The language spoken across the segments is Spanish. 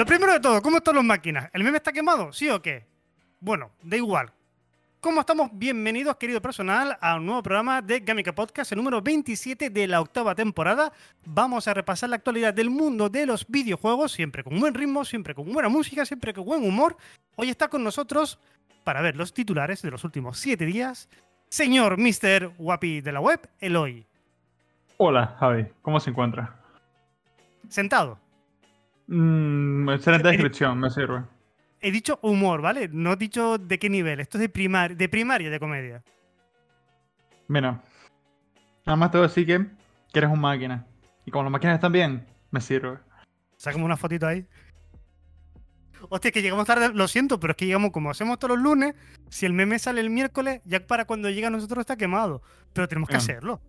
Lo primero de todo, ¿cómo están las máquinas? ¿El meme está quemado? ¿Sí o qué? Bueno, da igual. ¿Cómo estamos? Bienvenidos, querido personal, a un nuevo programa de Gamica Podcast, el número 27 de la octava temporada. Vamos a repasar la actualidad del mundo de los videojuegos, siempre con buen ritmo, siempre con buena música, siempre con buen humor. Hoy está con nosotros, para ver los titulares de los últimos siete días, señor Mr. Guapi de la web, Eloy. Hola, Javi. ¿Cómo se encuentra? Sentado. Mm, excelente descripción, me sirve. He dicho humor, ¿vale? No he dicho de qué nivel. Esto es de, primar de primaria de comedia. Mira, nada más te voy a decir que, que eres un máquina. Y como las máquinas están bien, me sirve. Sacamos una fotito ahí. Hostia, que llegamos tarde, lo siento, pero es que llegamos como hacemos todos los lunes. Si el meme sale el miércoles, ya para cuando llega a nosotros está quemado. Pero tenemos que hacerlo.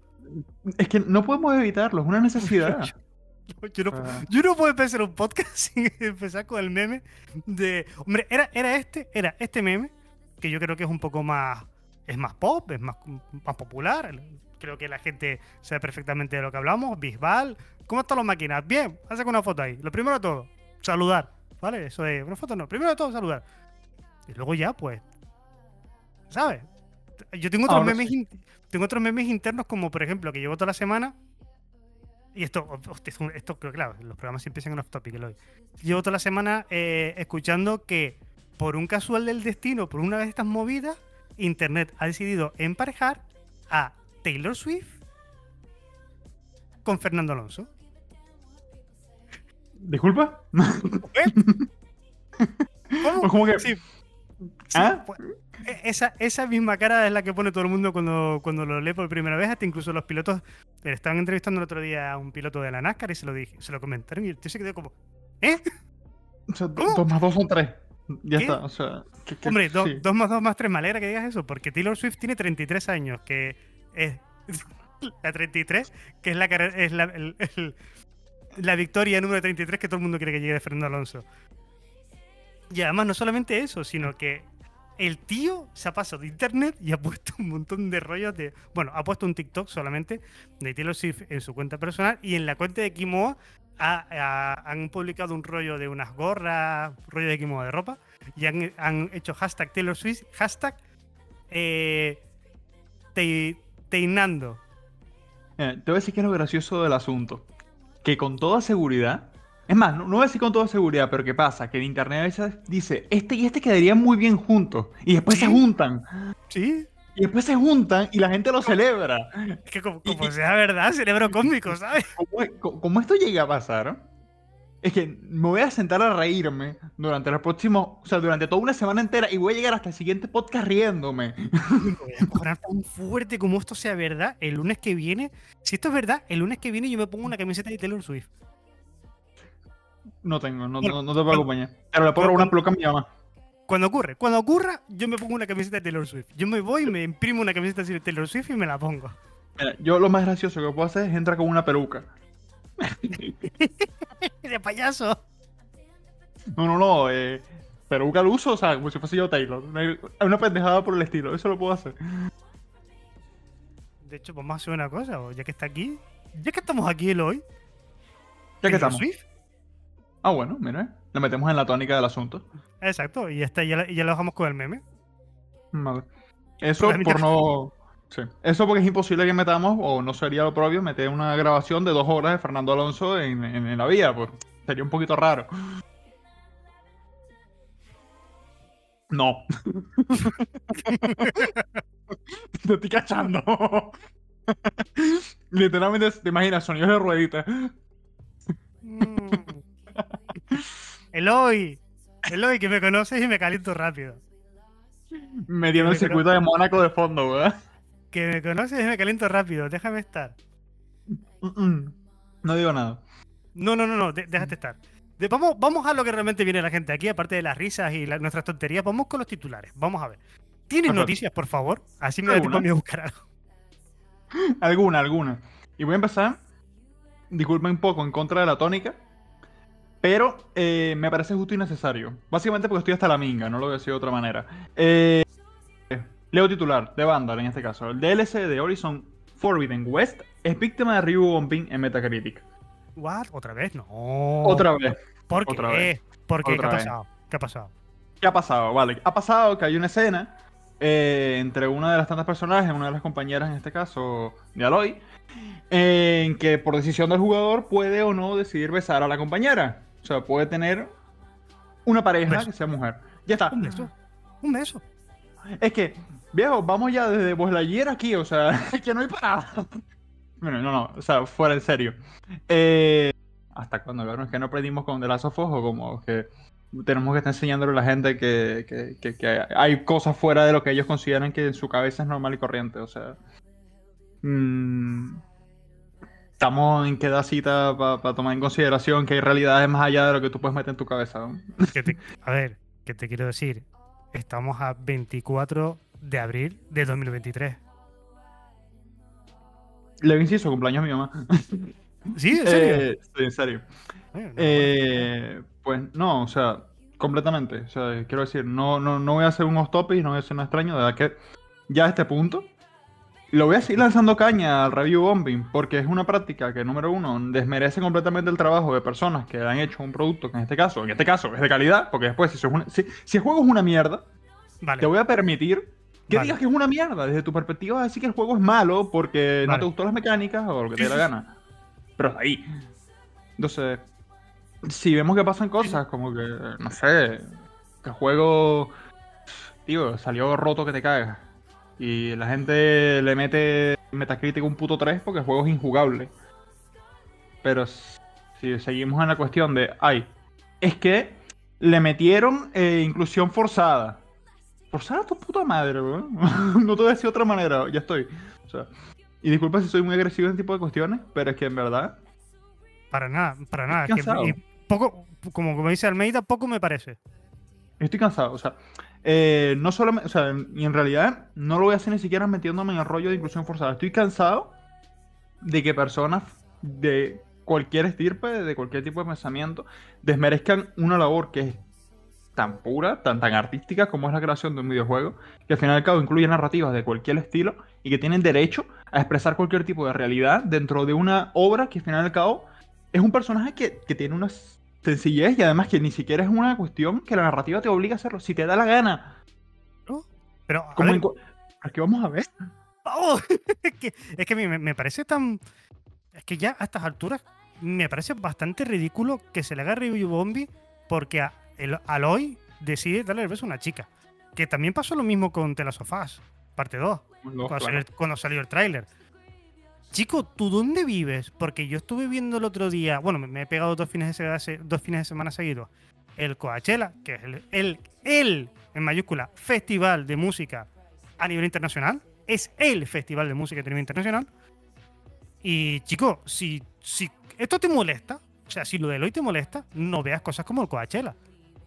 Es que no podemos evitarlo, es una necesidad. Yo no, Ah. yo no puedo empezar un podcast sin empezar con el meme de. Hombre, era, era este, era este meme, que yo creo que es un poco más. Es más pop, es más, más popular. Creo que la gente sabe perfectamente de lo que hablamos. Bisbal. ¿Cómo están las máquinas? Bien, hace una foto ahí. Lo primero de todo, saludar. ¿Vale? Eso es. Una foto no. Primero de todo, saludar. Y luego ya, pues. ¿Sabes? Yo tengo otros Ahora memes. sí. Tengo otros memes internos, como por ejemplo, que llevo toda la semana. Y esto, esto, pero claro, los programas siempre empiezan en off topic. Eloy. Llevo toda la semana eh, escuchando que, por un casual del destino, por una de estas movidas, Internet ha decidido emparejar a Taylor Swift con Fernando Alonso. ¿Disculpa? ¿Cómo? Pues como que- Sí. Sí, ¿Ah? pues, e- esa, esa misma cara es la que pone todo el mundo cuando, cuando lo lee por primera vez, hasta incluso los pilotos. Eh, Estaban entrevistando el otro día a un piloto de la NASCAR y se lo dije, se lo comentaron y el tío se quedó como, ¿eh? O sea, dos más dos son tres. Ya ¿Qué? está, o sea... que- que- Hombre, do- sí. dos más dos más tres, me alegra que digas eso, porque Taylor Swift tiene 33 años, que es la 33, que es la, es la, el- el- la victoria número 33 que todo el mundo quiere que llegue de Fernando Alonso. Y además no solamente eso, sino que el tío se ha pasado de internet y ha puesto un montón de rollos de... Bueno, ha puesto un TikTok solamente de Taylor Swift en su cuenta personal y en la cuenta de Kimoa ha- ha- han publicado un rollo de unas gorras, rollo de Kimoa de ropa y han, hecho hashtag Taylor Swift, hashtag eh, te- teinando. Te voy a decir que es lo gracioso del asunto. Que con toda seguridad. Es más, no, no voy a decir con toda seguridad, pero ¿qué pasa? Que en internet a veces dice, este y este quedarían muy bien juntos. Y después se juntan. Sí, Y después se juntan y la gente lo celebra. es que como, como y- sea verdad, cerebro cósmico, ¿sabes? ¿Cómo, cómo- cómo esto llega a pasar? Es que me voy a sentar a reírme durante los próximos, o sea, durante toda una semana entera y voy a llegar hasta el siguiente podcast riéndome. Me voy a tan fuerte como esto sea verdad el lunes que viene. Si esto es verdad, el lunes que viene yo me pongo una camiseta de Taylor Swift. No tengo, no, Bueno, no, no te puedo acompañar. Pero le pongo pero una peluca a mi mamá. Cuando ocurre, cuando ocurra, yo me pongo una camiseta de Taylor Swift. Yo me voy, me imprimo una camiseta de Taylor Swift y me la pongo. Mira, yo lo más gracioso que puedo hacer es entrar con una peluca. De payaso. No, no, no, eh, peluca al uso, o sea, como si fuese yo Taylor. Una una pendejada por el estilo, eso lo puedo hacer. De hecho, vamos a hacer una cosa, ya que está aquí. Ya que estamos aquí el hoy. Ya que estamos. Swift. Ah, bueno, mira, le metemos en la tónica del asunto. Exacto, y ya está, ya, ya lo dejamos con el meme. Vale. Eso Pues, mira. por no. Sí. Eso porque es imposible que metamos, o no sería lo propio, meter una grabación de dos horas de Fernando Alonso en, en- en la vía, pues sería un poquito raro. No. Te estoy cachando. Literalmente, te imaginas, sonidos de ruedita. Mm. Eloy, Eloy, que me conoces y me caliento rápido. Metiendo el Pero- circuito de Mónaco de fondo, ¿verdad? Que me conoces y me caliento rápido, déjame estar. Mm, mm. No digo nada. No, no, no, no, de- déjate estar. de- vamos, vamos a lo que realmente viene la gente aquí, aparte de las risas y la- nuestras tonterías, vamos con los titulares. Vamos a ver. ¿Tienes Perfecto. noticias, por favor? Así me da tiempo a mí a buscar algo. Alguna, alguna. Y voy a empezar, disculpen un poco, en contra de la tónica, pero eh, me parece justo y necesario. Básicamente porque estoy hasta la minga, no lo voy a decir de otra manera. Eh, leo titular, de Vandal en este caso. El DLC de Horizon Forbidden West es víctima de review bombing en Metacritic. ¿What? ¿Otra vez? No. Otra vez. ¿Por qué? otra vez. ¿Por qué? ¿Qué ha vez. pasado? ¿Qué ha pasado? ¿Qué ha pasado? Vale, ha pasado que hay una escena eh, entre una de las tantas personajes, una de las compañeras en este caso, de Aloy, en que por decisión del jugador puede o no decidir besar a la compañera. O sea, puede tener una pareja que sea mujer. Ya está. Un beso. Un beso. Es que, viejo, vamos ya desde pues ayer aquí, o sea, que no hay parada. Bueno, no, no, o sea, fuera en serio. Eh, ¿Hasta cuándo, cabrón? Es que no aprendimos con The Last of Us o como que tenemos que estar enseñándole a la gente que, que- que- que hay cosas fuera de lo que ellos consideran que en su cabeza es normal y corriente, o sea. mm, estamos en qué da cita para tomar en consideración que hay realidades más allá de lo que tú puedes meter en tu cabeza. ¿no? Que te- a ver, ¿qué te quiero decir? Estamos a 24 de abril de 2023. Le inciso, cumpleaños a mi mamá. ¿Sí? ¿En serio? Eh, sí, en serio. No, Eh, pues no, o sea, completamente. O sea, quiero decir, no, no, no voy a hacer un off topic, no voy a hacer nada extraño, de verdad que ya a este punto lo voy a seguir lanzando caña al review bombing, porque es una práctica que, número uno, desmerece completamente el trabajo de personas que han hecho un producto que en este caso, en este caso, es de calidad, porque después, si, es una- si, si el juego es una mierda, Vale. te voy a permitir que Vale. digas que es una mierda. Desde tu perspectiva, decir que el juego es malo porque no te gustó las mecánicas o lo que te dé la gana. Pero hasta ahí. Entonces, si vemos que pasan cosas como que, no sé, que el juego, tío, salió roto que te cagas. Y la gente le mete Metacritic un puto 3 porque el juego es injugable. Pero si seguimos en la cuestión de, ay, es que le metieron eh, inclusión forzada. Forzada a tu puta madre, weón. no te voy a decir de otra manera, ya estoy. O sea, y disculpa si soy muy agresivo en este tipo de cuestiones, pero es que en verdad, Para nada, para nada. Es que- cansado. y poco, como, como dice Almeida, poco me parece. estoy cansado. O sea, eh, no solamente, o sea, y en realidad no lo voy a hacer ni siquiera metiéndome en el rollo de inclusión forzada. Estoy cansado de que personas de cualquier estirpe, de cualquier tipo de pensamiento, desmerezcan una labor que es tan pura, tan, tan artística como es la creación de un videojuego, que al final y al cabo incluye narrativas de cualquier estilo y que tienen derecho a expresar cualquier tipo de realidad dentro de una obra que al final y al cabo es un personaje que, que tiene una sencillez y además que ni siquiera es una cuestión que la narrativa te obliga a hacerlo, si te da la gana. Pero, a ver, Aquí vamos a ver. ¡Oh! es que, es que a mí me, me parece tan. Es que ya a estas alturas me parece bastante ridículo que se le haga review bombi porque a, el, Aloy decide darle el beso a una chica. Que también pasó lo mismo con The Last of Us, parte 2, No, cuando, claro. salió, cuando salió el tráiler. Chico, ¿tú dónde vives? Porque yo estuve viendo el otro día, bueno, me, he pegado dos fines de, semana seguidos, el Coachella, que es el, el, en mayúscula, festival de música a nivel internacional. Es el festival de música a nivel internacional. Y, chico, si, si esto te molesta, o sea, si lo de Eloy te molesta, no veas cosas como el Coachella.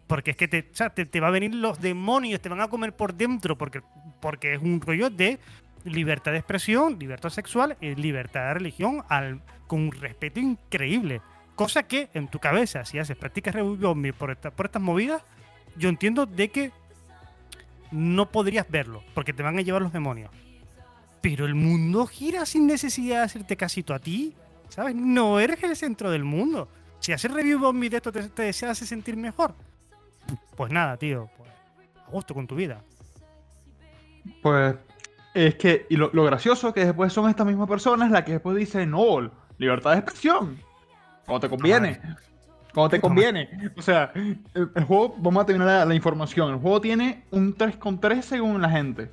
Porque es que te, o sea, te, te va a venir los demonios, te van a comer por dentro, porque, porque es un rollo de libertad de expresión, libertad sexual y libertad de religión al, con un respeto increíble. Cosa que en tu cabeza, si haces prácticas bombing por, por estas movidas, yo entiendo de que no podrías verlo, porque te van a llevar los demonios. Pero el mundo gira sin necesidad de hacerte casito a ti, ¿sabes? No eres el centro del mundo. Si hacer review bombing de esto te, te hace sentir mejor, pues nada, tío, pues, a gusto con tu vida. Pues es que, y lo, lo gracioso que después son estas mismas personas las que después dicen, no, libertad de expresión. Cuando te conviene. Cuando te conviene. O sea, el, el juego, vamos a terminar la, la información. El juego tiene un 3,3 según la gente.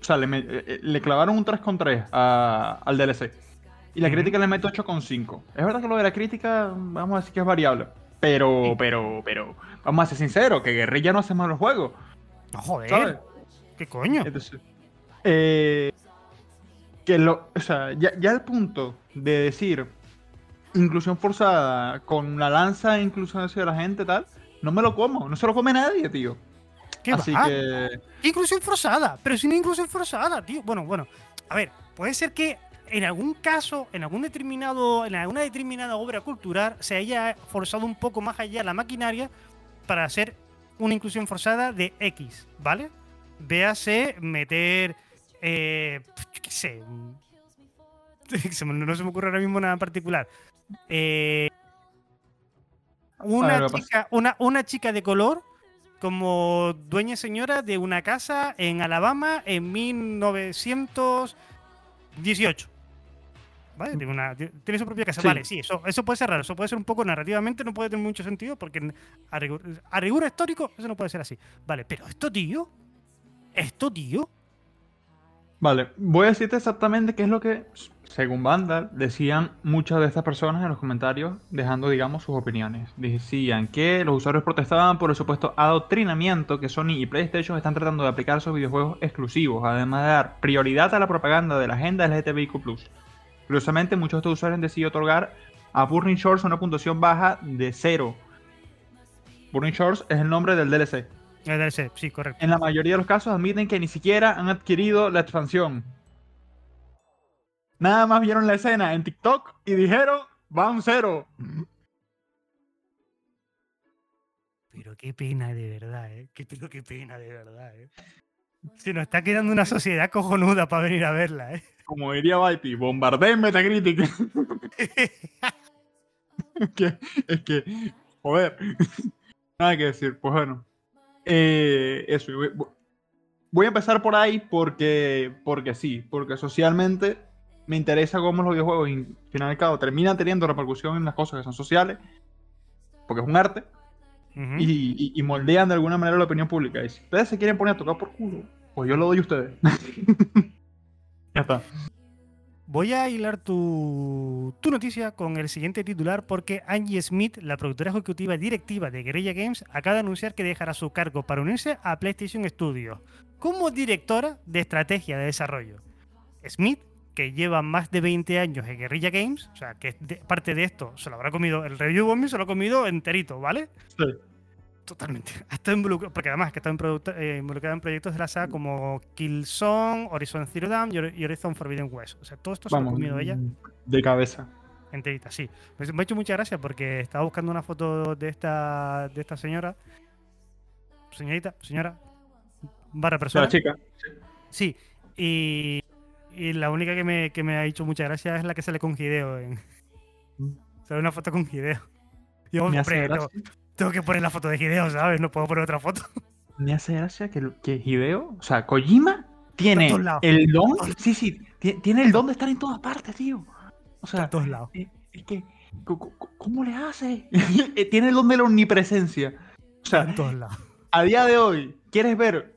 O sea, le, me- eh, eh, le clavaron un 3,3 a- al DLC. Y la crítica le mete 8,5. Es verdad que lo de la crítica, vamos a decir que es variable. Pero, Sí. pero, pero, vamos a ser sinceros, que Guerrilla no hace malos juegos. No, joder, ¿Sabes? ¿qué coño? Entonces, eh, que lo, o sea, ya, ya el punto de decir inclusión forzada con la lanza e inclusión hacia la gente tal, no me lo como, no se lo come nadie, tío. ¿Qué Así va? que Inclusión forzada, pero sin inclusión forzada, tío. Bueno, bueno. A ver, puede ser que en algún caso, en algún determinado, en alguna determinada obra cultural, se haya forzado un poco más allá la maquinaria para hacer una inclusión forzada de X, ¿vale? Véase meter, eh, qué sé, se me- no se me ocurre ahora mismo nada en particular. Eh, una, chica, una, una chica de color como dueña señora de una casa en Alabama en 1918. ¿Vale? Tiene, una- tiene su propia casa. Sí. Vale, sí, eso, eso puede ser raro. Eso puede ser un poco narrativamente, no puede tener mucho sentido porque a rigor, a rigor histórico eso no puede ser así. Vale, pero esto, tío. Esto, tío. Vale, voy a decirte exactamente qué es lo que, según Vandal, decían muchas de estas personas en los comentarios, dejando, digamos, sus opiniones. Decían que los usuarios protestaban por el supuesto adoctrinamiento que Sony y PlayStation están tratando de aplicar a sus videojuegos exclusivos, además de dar prioridad a la propaganda de la agenda LGTBIQ+. Curiosamente, muchos de estos usuarios han decidido otorgar a Burning Shores una puntuación baja de cero. Burning Shores es el nombre del DLC. El DLC, sí, correcto. En la mayoría de los casos admiten que ni siquiera han adquirido la expansión. Nada más vieron la escena en TikTok y dijeron, va un cero. Pero qué pena de verdad, ¿eh? Qué, pero qué pena de verdad, ¿eh? Se nos está quedando una sociedad cojonuda para venir a verla, ¿eh? Como diría Baiti, bombardeen Metacritic. es, que, es que, joder. Nada que decir. Pues bueno. Eh, eso. voy- a empezar por ahí porque, porque sí. Porque socialmente me interesa cómo los videojuegos, al final y cabo, terminan teniendo repercusión en las cosas que son sociales. Porque es un arte. Ujú. y, y- y moldean de alguna manera la opinión pública. Y si ustedes se quieren poner a tocar por culo, pues yo lo doy a ustedes. ya está. Voy a hilar tu, noticia con el siguiente titular porque Angie Smith, la productora ejecutiva directiva de Guerrilla Games, acaba de anunciar que dejará su cargo para unirse a PlayStation Studios como directora de estrategia de desarrollo. Smith, que lleva más de 20 años en Guerrilla Games, o sea, que parte de esto se lo habrá comido, el review bombing se lo ha comido enterito, ¿vale? Sí. Totalmente. Ha estado involucrado, porque además que está eh, involucrado en proyectos de la saga como Killzone, Horizon Zero Dawn y Hor- y Horizon Forbidden West. O sea, todo esto se ha comido ella de cabeza. enterita, sí. Me ha hecho mucha gracia porque estaba buscando una foto de esta, de esta señora. Señorita, señora, barra persona. la chica. Sí, y, y la única que me, que me ha hecho mucha gracia es la que sale con Hideo. En, sale una foto con Hideo. Y hombre, tengo, que poner la foto de Hideo, ¿sabes? No puedo poner otra foto. me hace gracia que, que Hideo, o sea, Kojima tiene el don. Sí, sí, ti- tiene el don de estar en todas partes, tío. O sea, en todos lados. eh, es que, ¿cómo le hace? Eh, tiene el don de la omnipresencia. O sea, En todos lados. a día de hoy, quieres ver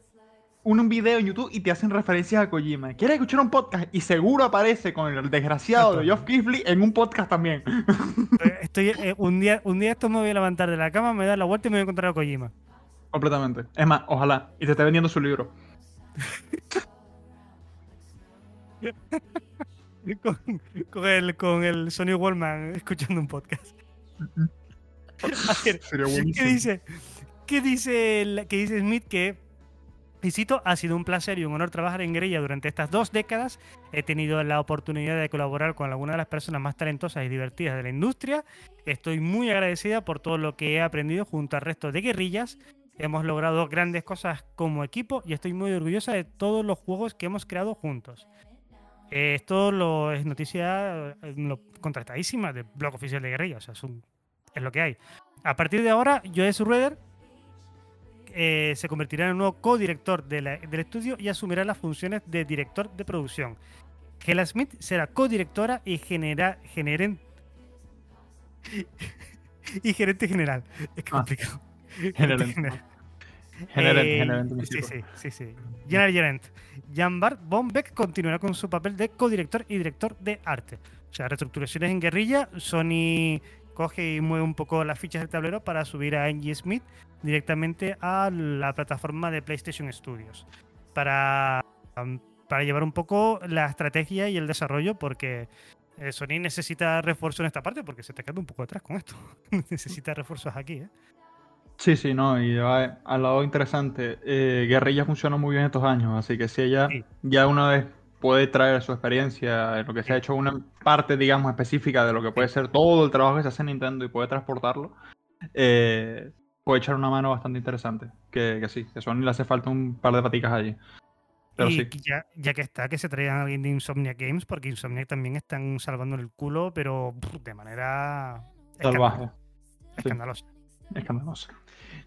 un, video en YouTube y te hacen referencias a Kojima. Quieres escuchar un podcast y seguro aparece con el desgraciado de Geoff Keighley en un podcast también. Estoy, eh, un, día, un día esto me voy a levantar de la cama, me voy a dar la vuelta y me voy a encontrar a Kojima. Completamente. Es más, ojalá. Y te esté vendiendo su libro. Con, con el, con el Sony Wallman escuchando un podcast. A ver, Sería ¿Qué dice? ¿Qué dice, el- qué dice Smith? Que, y cito, ha sido un placer y un honor trabajar en Guerrilla durante estas dos décadas. He tenido la oportunidad de colaborar con algunas de las personas más talentosas y divertidas de la industria. Estoy muy agradecida por todo lo que he aprendido junto al resto de guerrillas. Hemos logrado grandes cosas como equipo y estoy muy orgullosa de todos los juegos que hemos creado juntos. Esto lo, es noticia eh, lo- contrastadísima del blog oficial de Guerrilla, o sea, es, es lo que hay. A partir de ahora, Joe Rueder eh, se convertirá en el nuevo co-director de la- del estudio y asumirá las funciones de director de producción. Hela Smith será co-directora y genera, generen- y gerente general. Es que Ah, complicado. gerente. general. Generente, Eh, mi sí, sí, sí, sí. General Gerent. Jan-Bart von Beck continuará con su papel de codirector y director de arte. O sea, reestructuraciones en guerrilla. Sony coge y mueve un poco las fichas del tablero para subir a Angie Smith directamente a la plataforma de PlayStation Studios. Para, um, para llevar un poco la estrategia y el desarrollo, porque eh, Sony necesita refuerzo en esta parte porque se está quedando un poco atrás con esto. necesita refuerzos aquí, ¿eh? Sí, sí, no, y va al lado interesante. Eh, Guerrilla funciona muy bien estos años, así que si ella Sí. ya una vez puede traer su experiencia en lo que se ha hecho una parte, digamos, específica de lo que puede ser todo el trabajo que se hace en Nintendo y puede transportarlo, eh, puede echar una mano bastante interesante. Que, que sí, que Sony le hace falta un par de paticas allí. Pero y sí, ya, ya que está, que se traigan a alguien de Insomniac Games, porque Insomniac también están salvando el culo, pero pff, de manera salvaje, escandalosa. escandaloso.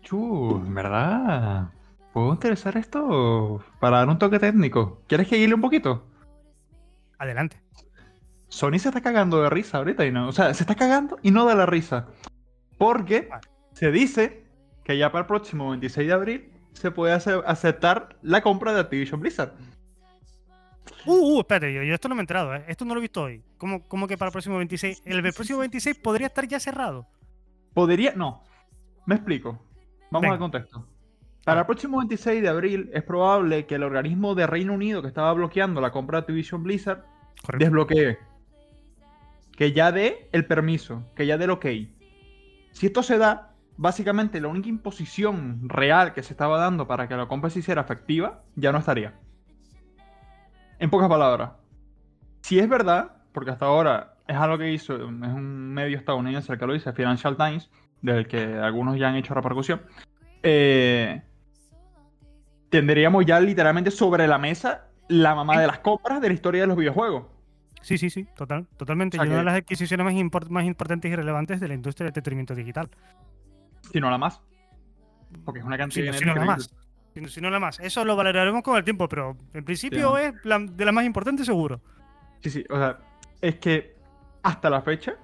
Chu, en verdad, ¿puedo interesar esto para dar un toque técnico? ¿Quieres que guíe un poquito? Adelante. Sony se está cagando de risa ahorita y no. O sea, se está cagando y no da la risa. Porque Vale. se dice que ya para el próximo 26 de abril se puede ace- aceptar la compra de Activision Blizzard. Uh, uh, espérate, yo, yo esto no me he enterado, ¿eh? Esto no lo he visto hoy. ¿Cómo, cómo que para el próximo 26? El próximo 26 podría estar ya cerrado. Podría. No. Me explico. Vamos Venga. al contexto. Para el próximo 26 de abril es probable que el organismo de Reino Unido que estaba bloqueando la compra de Activision Blizzard Correcto. desbloquee. Que ya dé el permiso, que ya dé el ok. Si esto se da, básicamente la única imposición real que se estaba dando para que la compra se hiciera efectiva ya no estaría. En pocas palabras, si es verdad, porque hasta ahora es algo que hizo, es un medio estadounidense el que lo dice, Financial Times, del que algunos ya han hecho repercusión, eh, tendríamos ya literalmente sobre la mesa la mamá de las compras de la historia de los videojuegos. Sí, sí, sí, total, totalmente. O sea y una de las adquisiciones más, import- más importantes y relevantes de la industria del entretenimiento digital. Si no la más. Porque es una cantidad de si no la más. Si no- la más. Eso lo valoraremos con el tiempo, pero en principio es la- de las más importantes seguro. Sí, sí, o sea, es que hasta la fecha,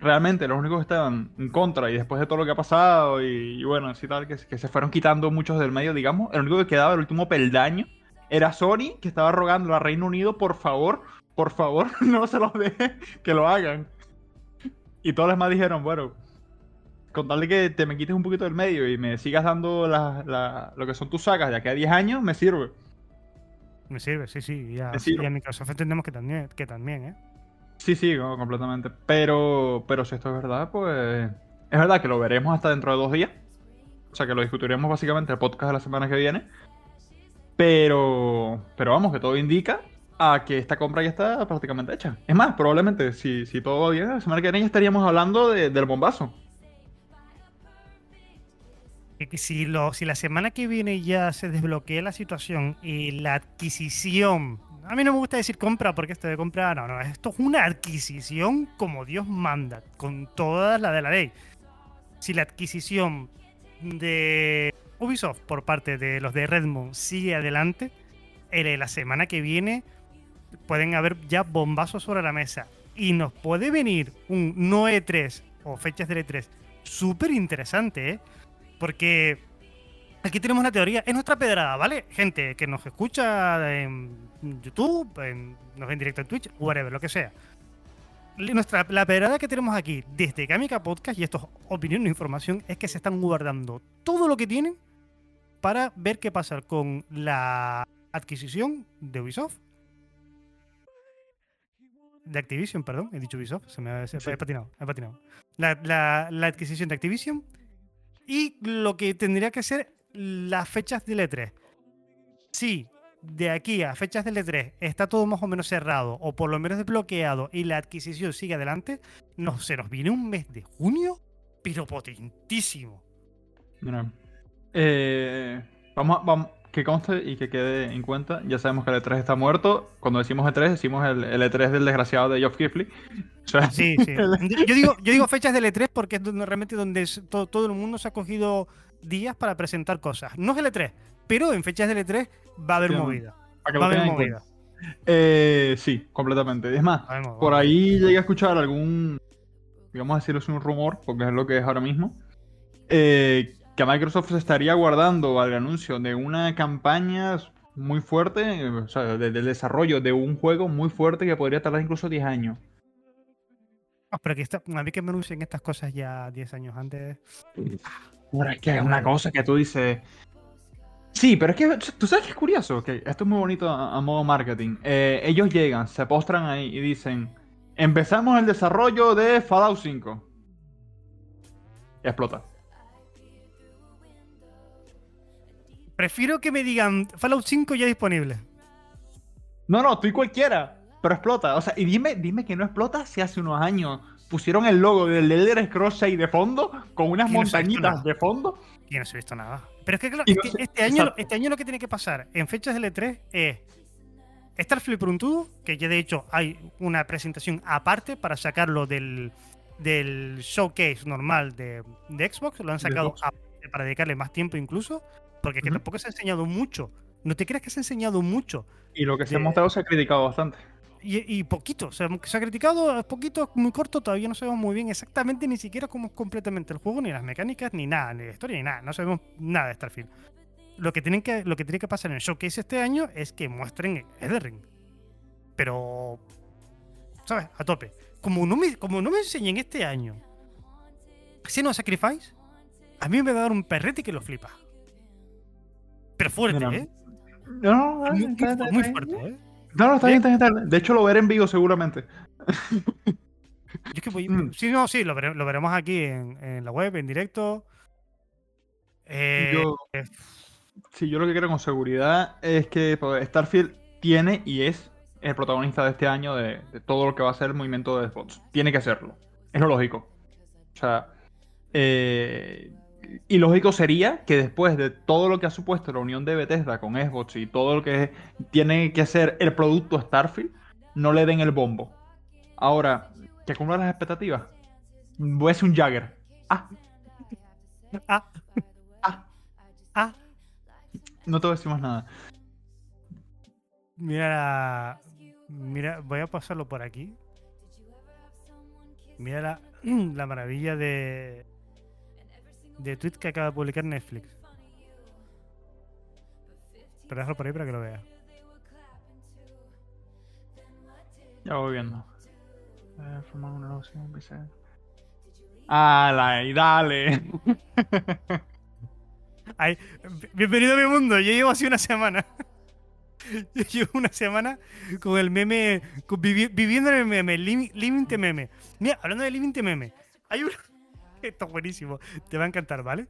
realmente los únicos que estaban en contra y después de todo lo que ha pasado y, y bueno, así tal, que, que se fueron quitando muchos del medio, digamos, el único que quedaba, el último peldaño, era Sony, que estaba rogando a Reino Unido, por favor, por favor, no se los deje que lo hagan. Y todos los demás dijeron, bueno, con tal de que te me quites un poquito del medio y me sigas dando la- la- lo que son tus sagas de aquí a 10 años, me sirve. Me sirve, sí, sí. Y a, y a Microsoft entendemos que también, que también, ¿eh? Sí, sí, no, completamente. Pero, pero si esto es verdad, pues es verdad que lo veremos hasta dentro de dos días. O sea, que lo discutiremos básicamente en el podcast de la semana que viene. Pero, pero vamos, que todo indica a que esta compra ya está prácticamente hecha. Es más, probablemente, si, si todo va bien, la semana que viene ya estaríamos hablando de- del bombazo. Si, la semana que viene ya se desbloquea la situación y la adquisición. A mí no me gusta decir compra porque esto de compra. No, no. Esto es una adquisición como Dios manda, con toda la de la ley. Si la adquisición de Ubisoft por parte de los de Redmond sigue adelante, la semana que viene pueden haber ya bombazos sobre la mesa. Y nos puede venir un no E3 o fechas del E3 súper interesante, ¿eh? Porque aquí tenemos una teoría. Es nuestra pedrada, ¿vale? Gente que nos escucha en YouTube, en- nos ve en directo en Twitch, whatever, lo que sea. Nuestra, la pedrada que tenemos aquí desde Kamika Podcast, y esto es opinión, no información, es que se están guardando todo lo que tienen para ver qué pasa con la adquisición de Ubisoft. De Activision, perdón, he dicho Ubisoft, se me ha, se- Sí. he patinado, he patinado. La, la- la adquisición de Activision y lo que tendría que ser las fechas del E3. Si de aquí a fechas del E3 está todo más o menos cerrado o por lo menos desbloqueado y la adquisición sigue adelante, no, se nos viene un mes de junio, pero potentísimo. Mira. Eh, vamos, a- vamos, que conste y que quede en cuenta, ya sabemos que el E3 está muerto. Cuando decimos E3, decimos el, el E3 del desgraciado de Geoff Keighley. O sea, Sí, sí. Yo digo, yo digo fechas del E3 porque es donde, realmente donde es- todo, todo el mundo se ha cogido días para presentar cosas. No es el E3, pero en fechas del E3 va a haber Sí, movida. Va a haber movida. Eh, sí, completamente. Es más, Va a haber movida. por ahí llegué a escuchar algún, digamos decirlo, es un rumor, porque es lo que es ahora mismo, eh, que Microsoft se estaría guardando al anuncio de una campaña muy fuerte, o sea, de- del desarrollo de un juego muy fuerte que podría tardar incluso 10 años. Ah, pero está, a mí que me anuncien estas cosas ya 10 años antes. Ahora es que es una cosa que tú dices. Sí, pero es que tú sabes que es curioso, que esto es muy bonito a, a modo marketing. Eh, ellos llegan, se postran ahí y dicen, Empezamos el desarrollo de Fallout 5. Y explota. Prefiero que me digan Fallout 5 ya disponible. No, no, estoy cualquiera. Pero explota. O sea, y dime, dime que no explota si hace unos años pusieron el logo del Elder Scrolls 6 de fondo, con unas no montañitas de fondo. Y no se ha visto nada. Pero es que, claro, Y es no que se- este, año, exacto. este año lo que tiene que pasar en fechas del E3 es Starfield por un tubo, que ya de hecho hay una presentación aparte para sacarlo del, del showcase normal de, de Xbox. Lo han De sacado aparte para dedicarle más tiempo incluso, porque es que tampoco se ha enseñado mucho. No te creas que se ha enseñado mucho. Y lo que se ha De- mostrado se ha criticado bastante. Y, y poquito, o sea, que se ha criticado, poquito, muy corto, todavía no sabemos muy bien exactamente ni siquiera cómo es completamente el juego, ni las mecánicas, ni nada, ni la historia, ni nada. No sabemos nada de Starfield. Lo que, tienen que, lo que tiene que pasar en el showcase este año es que muestren Elden Ring. Pero, ¿sabes? A tope. Como no me, como no me enseñen este año Xeno Sacrifice, a mí me va a dar un perrete que lo flipa. Pero fuerte, Mira, ¿eh? No, no, no, Muy, está- está- muy está- fuerte, ¿eh? No, no, está bien, está bien. De hecho, lo veré en vivo seguramente. Yo es que voy- Mm. Sí, no, sí, lo, vere- lo veremos aquí en, en la web, en directo. Eh, Yo- eh, Sí, yo lo que creo con seguridad es que pues, Starfield tiene y es el protagonista de este año de, de todo lo que va a ser el movimiento de Xbox. Tiene que serlo. Es lo lógico. O sea, eh, y lógico sería que después de todo lo que ha supuesto la unión de Bethesda con Xbox y todo lo que tiene que ser el producto Starfield, no le den el bombo. Ahora, que cumpla las expectativas. Voy a ser un Jagger. Ah, ah, ah, ah, no te voy a decir más nada. mira, mira, voy a pasarlo por aquí. Mira la, la maravilla de de tweet que acaba de publicar Netflix. Pero déjalo por ahí para que lo veas. Ya voy viendo. Eh, formar una relación, empezar. ¡Hala! Y dale. Ay, bienvenido a mi mundo. Yo llevo así una semana. Yo llevo una semana con el meme, con vivi- viviendo en el meme, Living, living the meme. Mira, hablando de Living the meme, hay un. Esto es buenísimo. Te va a encantar, ¿vale?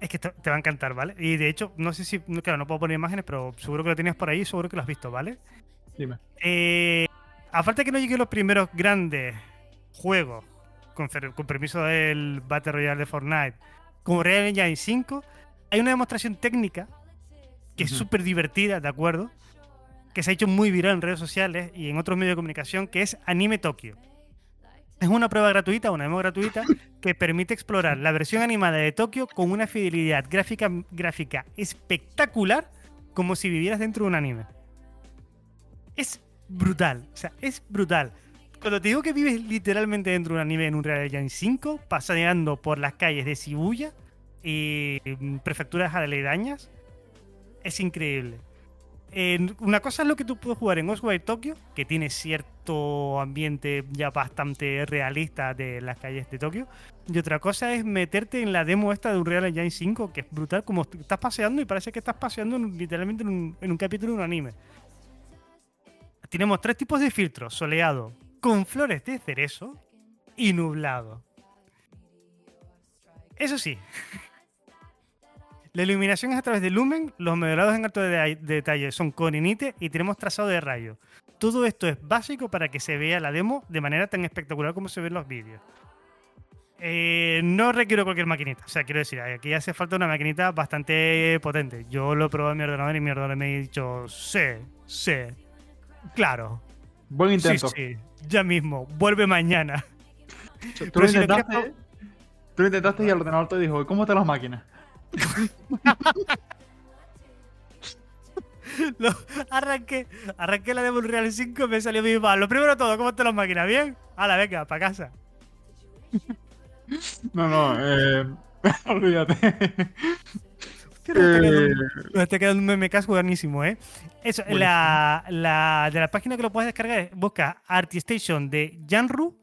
Es que te, va a encantar, ¿vale? Y de hecho, no sé si. Claro, no puedo poner imágenes, pero seguro que lo tenías por ahí, seguro que lo has visto, ¿vale? Dime. Eh, a falta que no lleguen los primeros grandes juegos, con, con permiso del Battle Royale de Fortnite, como Real Engine 5, hay una demostración técnica que es súper divertida, ¿de acuerdo? Que se ha hecho muy viral en redes sociales y en otros medios de comunicación, que es Anime Tokyo. Es una prueba gratuita, una demo gratuita, que permite explorar la versión animada de Tokio con una fidelidad gráfica, gráfica espectacular, como si vivieras dentro de un anime. Es brutal, o sea, es brutal. Cuando te digo que vives literalmente dentro de un anime en un Real Engine 5, paseando por las calles de Shibuya y mm, prefecturas aledañas, es increíble. Una cosa es lo que tú puedes jugar en Ghostwire Tokyo, que tiene cierto ambiente ya bastante realista de las calles de Tokio. Y otra cosa es meterte en la demo esta de un Real Engine 5, que es brutal, como est- estás paseando y parece que estás paseando en literalmente en un, en un capítulo de un anime. Tenemos tres tipos de filtros: soleado, con flores de cerezo y nublado. Eso sí, la iluminación es a través de lumen, los modelados en alto de, de detalle son con inite y tenemos trazado de rayo. Todo esto es básico para que se vea la demo de manera tan espectacular como se ve en los vídeos. Eh, no requiero cualquier maquinita, o sea, quiero decir, aquí hace falta una maquinita bastante potente. Yo lo he probado en mi ordenador y mi ordenador me ha dicho, sí, sí, claro, Buen sí, intento. sí, ya mismo, vuelve mañana. Tú, Pero lo si lo quieres intentaste, tú lo intentaste y el ordenador te dijo, ¿cómo están las máquinas? Lo- arranqué, arranqué la demo Real 5 y me salió bien mal. Lo primero todo, ¿cómo están las máquinas? ¿Bien? la venga, para casa. No, no, eh... olvídate. Nos Eh, nos está quedando un casco buenísimo, ¿eh? Eso, la, la- de la página que lo puedes descargar es busca ArtStation de Janru.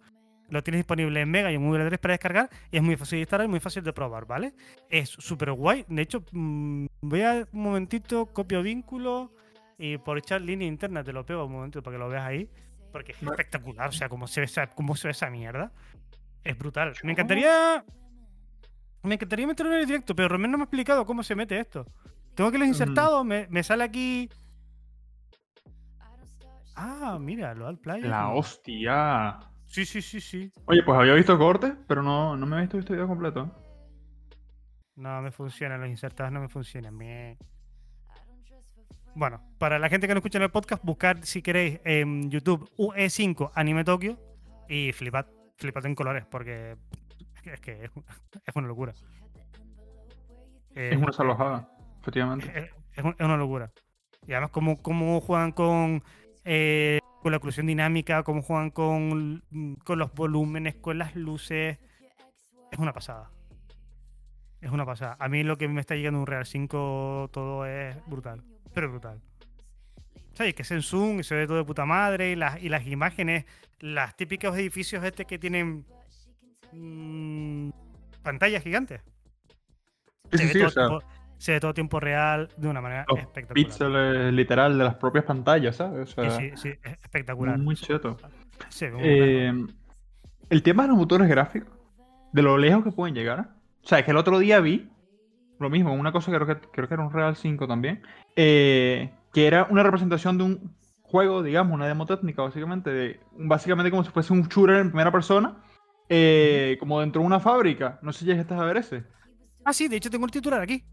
Lo tienes disponible en Mega y en Google 3 para descargar. Y es muy fácil de instalar y muy fácil de probar, ¿vale? Es súper guay. De hecho, mm, voy a un momentito, copio vínculo y por echar línea interna te lo pego un momento para que lo veas ahí. Porque es espectacular, o sea, cómo se ve esa, cómo se ve esa mierda. Es brutal. Me encantaría. Me encantaría meterlo en el directo, pero Romero no me ha explicado cómo se mete esto. Tengo que los insertados, me, me sale aquí. Ah, mira, lo al player. La hostia. Sí, sí, sí, sí. Oye, pues había visto cortes, pero no, no me había visto este video completo. No me funcionan, los insertados no me funcionan. Mie. Bueno, para la gente que no escucha en el podcast, buscar si queréis en YouTube UE5 Anime Tokyo y flipad, flipad en colores, porque es que es, una locura. Eh, Es una salvajada, efectivamente. es, es un- es una locura. Y además, cómo, cómo juegan con, eh, con la oclusión dinámica, cómo juegan con, con los volúmenes, con las luces. Es una pasada. Es una pasada. A mí lo que me está llegando un Real 5 todo es brutal. Pero brutal. ¿Sabes? Que es en Zoom y se ve todo de puta madre. Y las, y las imágenes, las típicos edificios este que tienen mm, pantallas gigantes. Sí, sí, ve sí, todo o sea, se ve todo tiempo real de una manera los espectacular. píxeles literal de las propias pantallas, ¿sabes? O sea, Sí, sí, sí, es espectacular. muy cheto. Ve muy. Eh, el tema de los motores gráficos, de lo lejos que pueden llegar. O sea, es que el otro día vi lo mismo, una cosa que creo que, creo que era un Real 5 también, eh, que era una representación de un juego, digamos, una demo técnica, básicamente, de, básicamente como si fuese un shooter en primera persona, eh, como dentro de una fábrica. No sé si llegaste a ver ese. Ah, sí, de hecho tengo el titular aquí.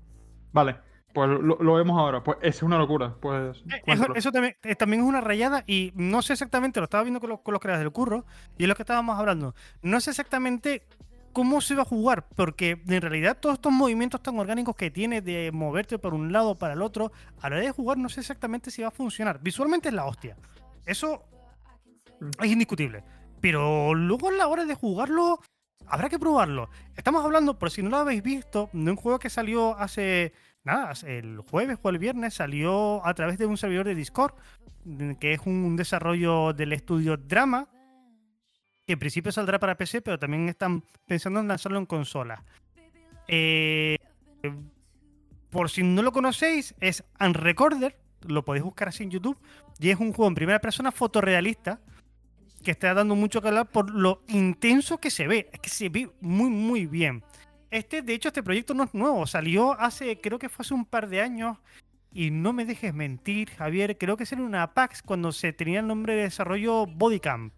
Vale, pues lo, lo vemos ahora. Pues es una locura. Pues Eh, Eso, eso también, eh, también es una rayada y no sé exactamente, lo estaba viendo con los, con los creadores del curro y es lo que estábamos hablando. No sé exactamente cómo se va a jugar, porque en realidad todos estos movimientos tan orgánicos que tiene de moverte por un lado para el otro, a la hora de jugar no sé exactamente si va a funcionar. Visualmente es la hostia. Eso Mm. es indiscutible. Pero luego a la hora de jugarlo, habrá que probarlo. Estamos hablando, por si no lo habéis visto, de un juego que salió hace nada, el jueves o el viernes salió a través de un servidor de Discord, mm, que es un desarrollo del estudio Drama, que en principio saldrá para PC, pero también están pensando en lanzarlo en consola. Eh, por si no lo conocéis, es Unrecorder, lo podéis buscar así en YouTube, y es un juego en primera persona fotorrealista que está dando mucho que hablar por lo intenso que se ve. Es que se ve muy, muy bien. Este, de hecho, este proyecto no es nuevo. Salió hace, creo que fue hace un par de años. Y no me dejes mentir, Javier. Creo que es en una PAX cuando se tenía el nombre de desarrollo Bodycam.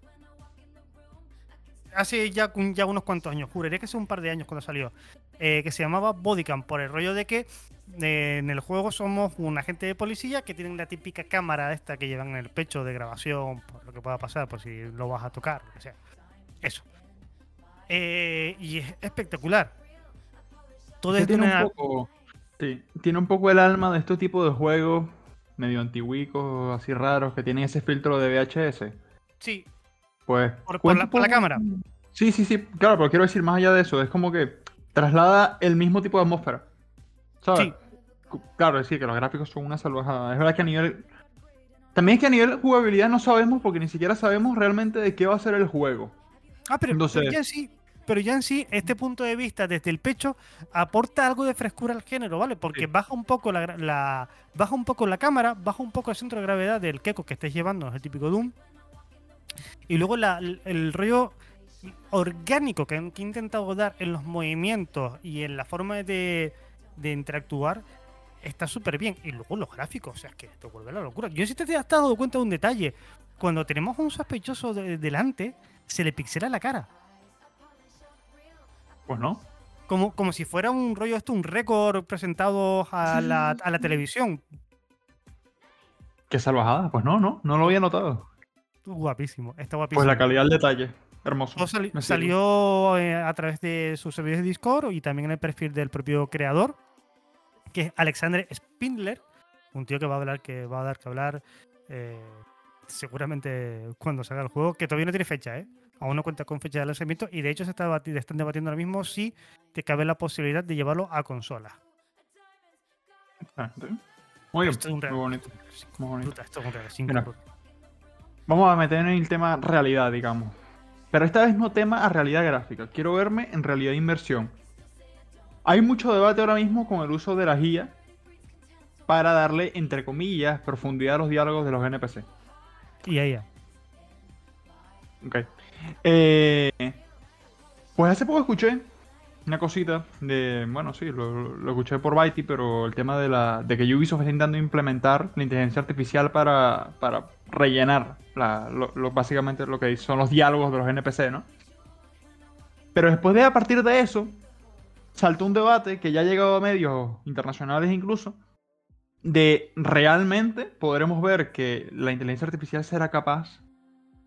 Hace ya, ya unos cuantos años, juraría que hace un par de años cuando salió. Eh, que se llamaba Bodycam, por el rollo de que eh, en el juego somos un agente de policía que tienen la típica cámara esta que llevan en el pecho de grabación, por lo que pueda pasar, por si lo vas a tocar, lo que sea. Eso. Eh, y es espectacular. Todo tiene una- un poco. Sí, tiene un poco el alma de estos tipos de juegos medio antiguicos, así raros, que tienen ese filtro de VHS. Sí, Pues. Por- por la- por la cámara. Sí, sí, sí, claro, pero quiero decir, más allá de eso, es como que traslada el mismo tipo de atmósfera. ¿Sabes? Sí. Claro, es decir, que los gráficos son una salvajada. Es verdad que a nivel. También es que a nivel jugabilidad no sabemos porque ni siquiera sabemos realmente de qué va a ser el juego. Ah, pero, Entonces- pero ya en sí, pero ya en sí, este punto de vista desde el pecho aporta algo de frescura al género, ¿vale? Porque Sí. baja un poco la, la- baja un poco la cámara, baja un poco el centro de gravedad del Keko que estáis llevando, es el típico Doom. Y luego la- el, el rollo orgánico que han que intentado dar en los movimientos y en la forma de, de interactuar está súper bien. Y luego los gráficos, o sea, es que te vuelve la locura. Yo sí te has dado cuenta de un detalle. Cuando tenemos a un sospechoso de- delante, se le pixela la cara. Pues no. Como, como si fuera un rollo esto, un récord presentado a la, a la televisión. Qué salvajada. Pues no, no, no lo había notado. Guapísimo, está guapísimo. Pues la calidad del detalle. Hermoso. Me salió eh, a través de sus servidores de Discord y también en el perfil del propio creador, que es Alexander Spindler, un tío que va a hablar, que va a dar que hablar eh, seguramente cuando salga el juego, que todavía no tiene fecha, ¿eh? Aún no cuenta con fecha de lanzamiento y de hecho se está debati- están debatiendo ahora mismo si te cabe la posibilidad de llevarlo a consola. Muy bien, Esto es un muy bonito. Muy bonito. Puta, esto es un Real 5, Mira. Vamos a meter en el tema realidad, digamos. Pero esta vez no tema a realidad gráfica. Quiero verme en realidad de inmersión. Hay mucho debate ahora mismo con el uso de la guía para darle, entre comillas, profundidad a los diálogos de los NPC. Y ya. Ok. Eh, pues hace poco escuché una cosita de. Bueno, sí, lo, lo escuché por Byte, pero el tema de, la, de que Ubisoft está intentando implementar la inteligencia artificial para, para rellenar lo- básicamente lo que son los diálogos de los NPC, ¿no? Pero después de a partir de eso, saltó un debate que ya ha llegado a medios internacionales incluso, de realmente podremos ver que la inteligencia artificial será capaz,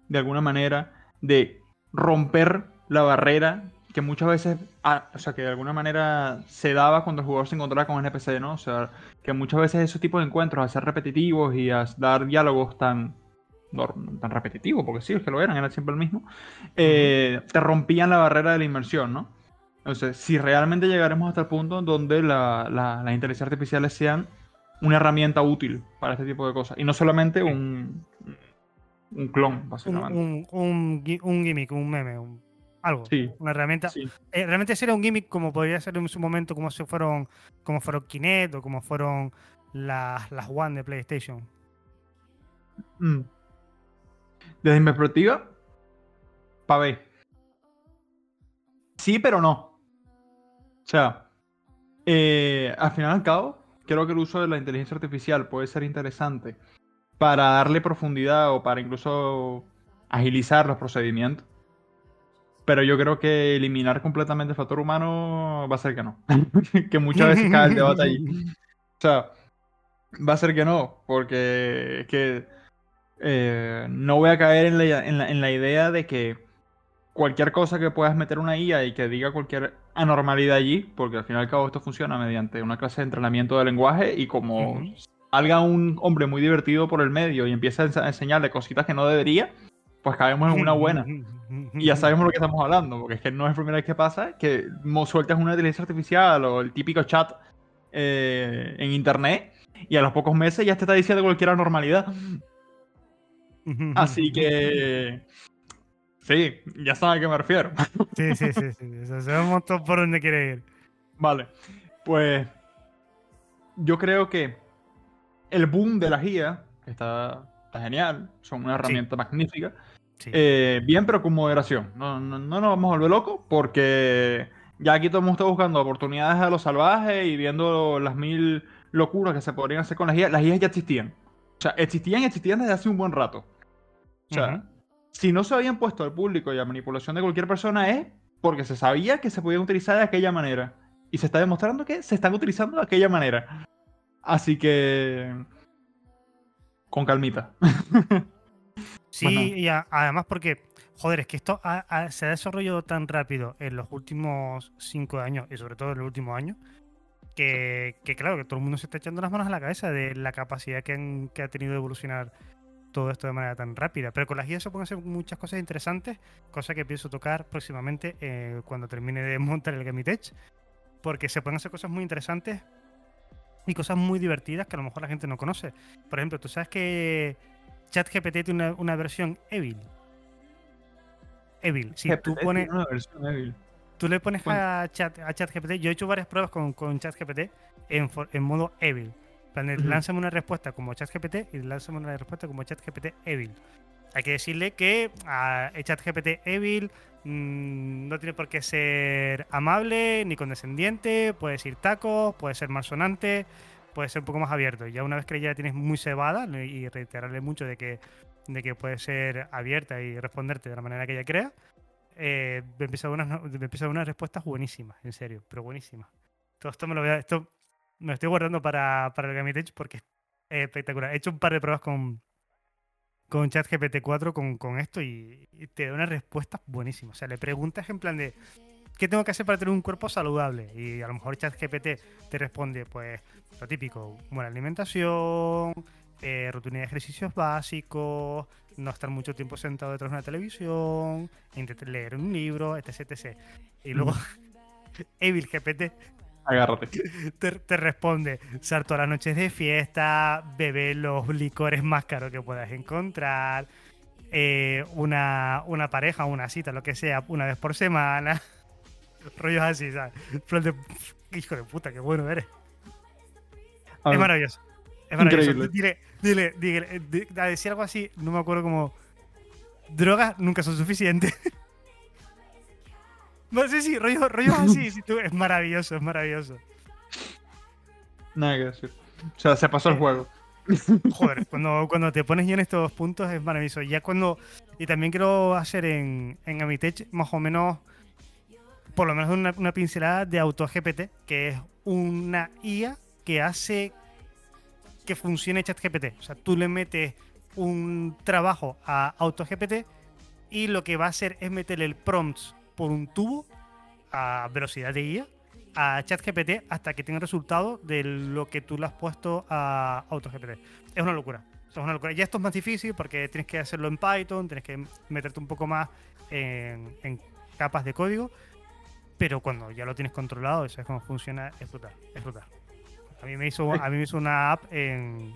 de alguna manera, de romper la barrera que muchas veces, ah, o sea, que de alguna manera se daba cuando el jugador se encontraba con NPC, ¿no? O sea, que muchas veces esos tipos de encuentros, al ser repetitivos y a dar diálogos tan, tan repetitivos, porque sí, es que lo eran, era siempre el mismo, eh, te rompían la barrera de la inmersión, ¿no? Entonces, si realmente llegaremos hasta el punto donde la, la, las inteligencias artificiales sean una herramienta útil para este tipo de cosas, y no solamente un, un clon, Un, básicamente. un, un, gui- un gimmick, un meme, un- algo. Sí, Una herramienta. sí. Eh, realmente sería un gimmick como podría ser en su momento como se fueron como fueron Kinect o como fueron las, las One de PlayStation. Mm. Desde mi perspectiva, pa' ver. Sí, pero no. O sea, eh, al final y al cabo, creo que el uso de la inteligencia artificial puede ser interesante para darle profundidad o para incluso agilizar los procedimientos. Pero yo creo que eliminar completamente el factor humano va a ser que no. que muchas veces cae el debate ahí. O sea, va a ser que no, porque es que eh, no voy a caer en la, en la- en la idea de que cualquier cosa que puedas meter una IA y que diga cualquier anormalidad allí, porque al fin y al cabo esto funciona mediante una clase de entrenamiento de lenguaje y como Ujú. salga un hombre muy divertido por el medio y empieza a enseñarle cositas que no debería, pues caemos en una buena. Y ya sabemos lo que estamos hablando, porque es que no es la primera vez que pasa que sueltas una inteligencia artificial o el típico chat eh, en internet y a los pocos meses ya te está diciendo cualquier anormalidad. Así que. Sí, ya saben a qué me refiero. Sí, sí, sí, sí. o sea, sabemos todos por dónde quiere ir. Vale. Pues. Yo creo que el boom de la guía está, está genial. Son una herramienta magnífica. Sí. Eh, bien, pero con moderación. No, no, no nos vamos a volver locos porque ya aquí todo el mundo está buscando oportunidades a lo salvaje y viendo las mil locuras que se podrían hacer con las guías. Las guías ya existían. O sea, existían y existían desde hace un buen rato. O sea, Ujú. si no se habían puesto al público y a manipulación de cualquier persona es porque se sabía que se podían utilizar de aquella manera. Y se está demostrando que se están utilizando de aquella manera. Así que... Con calmita. Sí, Bueno. y a- además porque, joder, es que esto ha- ha- se ha desarrollado tan rápido en los últimos cinco años y sobre todo en el último año, que, que claro, que todo el mundo se está echando las manos a la cabeza de la capacidad que, han- que ha tenido de evolucionar todo esto de manera tan rápida. Pero con las guías se pueden hacer muchas cosas interesantes, cosa que pienso tocar próximamente eh, cuando termine de montar el Gamitech, porque se pueden hacer cosas muy interesantes y cosas muy divertidas que a lo mejor la gente no conoce. Por ejemplo, tú sabes que ChatGPT tiene una, una versión Evil. Evil. Si tú pones, tiene una versión débil. tú le pones Bueno. a, chat, a ChatGPT, yo he hecho varias pruebas con, con ChatGPT en, for- en modo Evil. Plan. Lánzame una respuesta como ChatGPT y lánzame una respuesta como ChatGPT Evil. Hay que decirle que a ChatGPT Evil mm, no tiene por qué ser amable ni condescendiente, puede decir tacos, puede ser malsonante, puede ser un poco más abierto. Ya una vez que ya la tienes muy cebada y reiterarle mucho de que, de que puede ser abierta y responderte de la manera que ella crea, eh, me empieza unas, unas respuestas buenísimas, en serio, pero buenísimas. Todo esto me lo voy a, esto me estoy guardando para, para el Gamitech porque es espectacular. He hecho un par de pruebas con, con ChatGPT 4 con, con esto y, y te da unas respuestas buenísimas. O sea, le preguntas en plan de ¿qué tengo que hacer para tener un cuerpo saludable? Y a lo mejor ChatGPT te responde, pues, lo típico, buena alimentación, eh, rutina de ejercicios básicos, no estar mucho tiempo sentado detrás de una televisión, intentar leer un libro, etc. etc. Y luego, Evil GPT Agárrate. te, te responde, sal todas las noches de fiesta, beber los licores más caros que puedas encontrar, eh, una, una pareja, una cita, lo que sea, una vez por semana. Rollos así, ¿sabes? De, hijo de puta, qué bueno eres. A Es ver, maravilloso. Es maravilloso. Increíble. Dile, dile, dile, di- a decir algo así, no me acuerdo como. Drogas nunca son suficientes. No sé si rollo, rollos así, si tú- es maravilloso, es maravilloso. Nada que decir. O sea, se pasó el juego. Joder, cuando, cuando te pones ya en estos puntos es maravilloso. Ya cuando. Y también quiero hacer en, en Amitech más o menos. Por lo menos una, pincelada de AutoGPT, que es una IA que hace que funcione ChatGPT. O sea, tú le metes un trabajo a AutoGPT y lo que va a hacer es meterle el prompts por un tubo a velocidad de IA a ChatGPT hasta que tenga el resultado de lo que tú le has puesto a AutoGPT. Es una locura. Es una locura. Ya esto es más difícil porque tienes que hacerlo en Python, tienes que meterte un poco más en capas de código, pero cuando ya lo tienes controlado y sabes cómo funciona, es brutal. Es brutal. A mí me hizo, a mí me hizo una app en.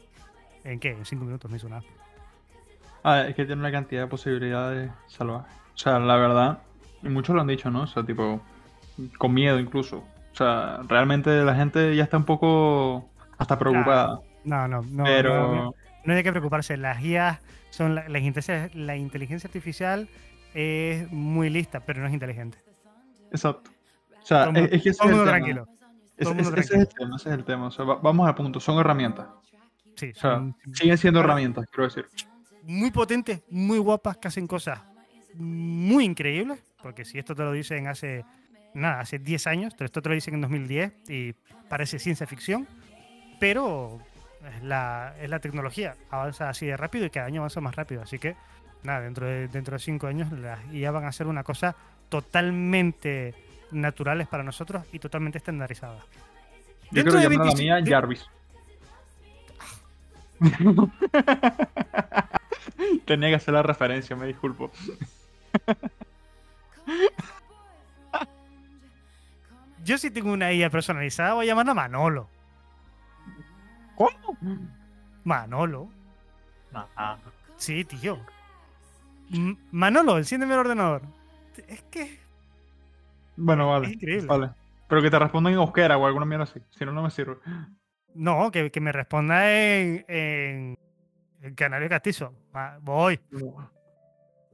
¿En qué? En cinco minutos me hizo una app. Ah, es que tiene una cantidad de posibilidades salvajes. O sea, la verdad, y muchos lo han dicho, ¿no? O sea, tipo, con miedo incluso. O sea, realmente la gente ya está un poco hasta preocupada. No, no, no. pero, no, no hay que preocuparse. Las IAs son la, la inteligencia, la inteligencia artificial es muy lista, pero no es inteligente. Exacto. O sea, Todo es, es que ese todo el es el mundo tema. tranquilo. Es- todo el mundo es- ese es el tema, ese es el tema. O sea, va- vamos al punto, son herramientas. Sí, O sea, son siguen siendo herramientas, quiero decir. muy potentes, muy guapas, que hacen cosas muy increíbles. Porque si esto te lo dicen hace, nada, hace 10 años, pero esto te lo dicen en 2010 y parece ciencia ficción, pero es la, es la tecnología, avanza así de rápido y cada año avanza más rápido. Así que, nada, dentro de, dentro de 5 años las IA van a ser una cosa totalmente naturales para nosotros y totalmente estandarizadas. Yo Dentro quiero de llamar a la 25 mía de- Jarvis. Tenía que hacer la referencia, me disculpo. Yo si tengo una IA personalizada voy a llamarla Manolo. ¿Cómo? Manolo. Nah. Sí, tío. Manolo, enciéndeme el ordenador. Es que. Bueno, vale. Es increíble. Vale. Pero que te respondan en euskera o alguna mierda así. Si no, no me sirve. No, que, que me responda en. en, en Canario Castizo. Voy. También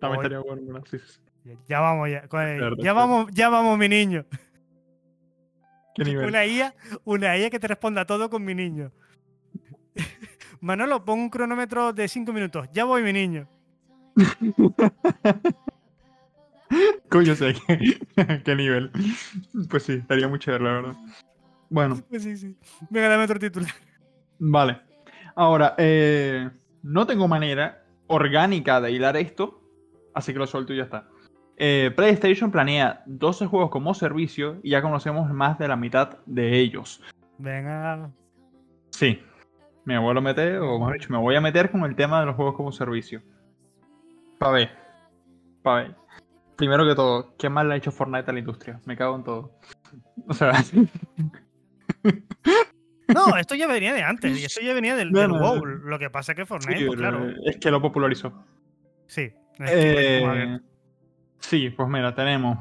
Voy. estaría bueno. sí, sí. Ya, vamos, ya. el- ya vamos, ya vamos, mi niño. ¿Qué nivel? Una IA, una IA que te responda todo con mi niño. Manolo, pon un cronómetro de 5 minutos. Ya voy, mi niño. Coño, sé qué, qué nivel. Pues sí, estaría muy chévere, la verdad. Bueno, Pues sí, sí. Venga, dame otro título. vale. Ahora, eh, no tengo manera orgánica de hilar esto, así que lo suelto y ya está. Eh, PlayStation planea 12 juegos como servicio y ya conocemos más de la mitad de ellos. Venga. Sí, me vuelvo a meter, o mejor dicho, me voy a meter con el tema de los juegos como servicio. Pa' ver. Pa' ver. Primero que todo, ¿qué mal le ha hecho Fortnite a la industria? Me cago en todo. O sea, No, esto ya venía de antes. Y esto ya venía del, del no, WoW. Lo que pasa es que Fortnite, sí, pues, claro. es que lo popularizó. Sí. es que, Eh, sí, pues mira, tenemos.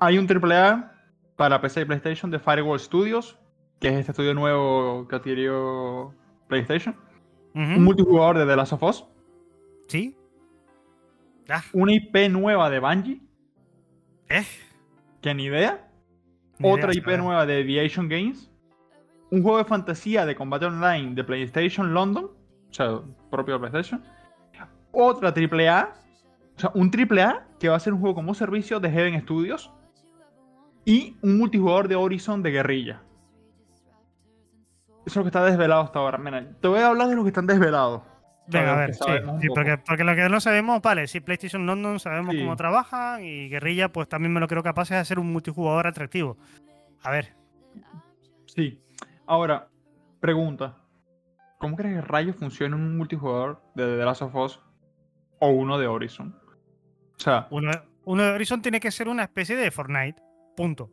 Hay un AAA para PC y PlayStation de Firewall Studios, que es este estudio nuevo que adquirió PlayStation. Un multijugador de The Last of Us. Sí. Ah, Una IP nueva de Bungie, eh, que ni idea. ni Otra idea, IP nueva de Aviation Games. Un juego de fantasía de combate online de PlayStation London. O sea, propio PlayStation. Otra AAA. O sea, un AAA que va a ser un juego como servicio de Heaven Studios. Y un multijugador de Horizon de guerrilla. Eso es lo que está desvelado hasta ahora. Mira, te voy a hablar de los que están desvelados. Venga, a ver, sí, porque, porque lo que no sabemos, vale, si PlayStation London sabemos Sí. cómo trabajan y Guerrilla, pues también me lo creo capaz de hacer un multijugador atractivo. A ver, Sí. Ahora, pregunta. ¿Cómo crees que rayos funciona un multijugador de The Last of Us o uno de Horizon? O sea, uno, uno de Horizon tiene que ser una especie de Fortnite. Punto.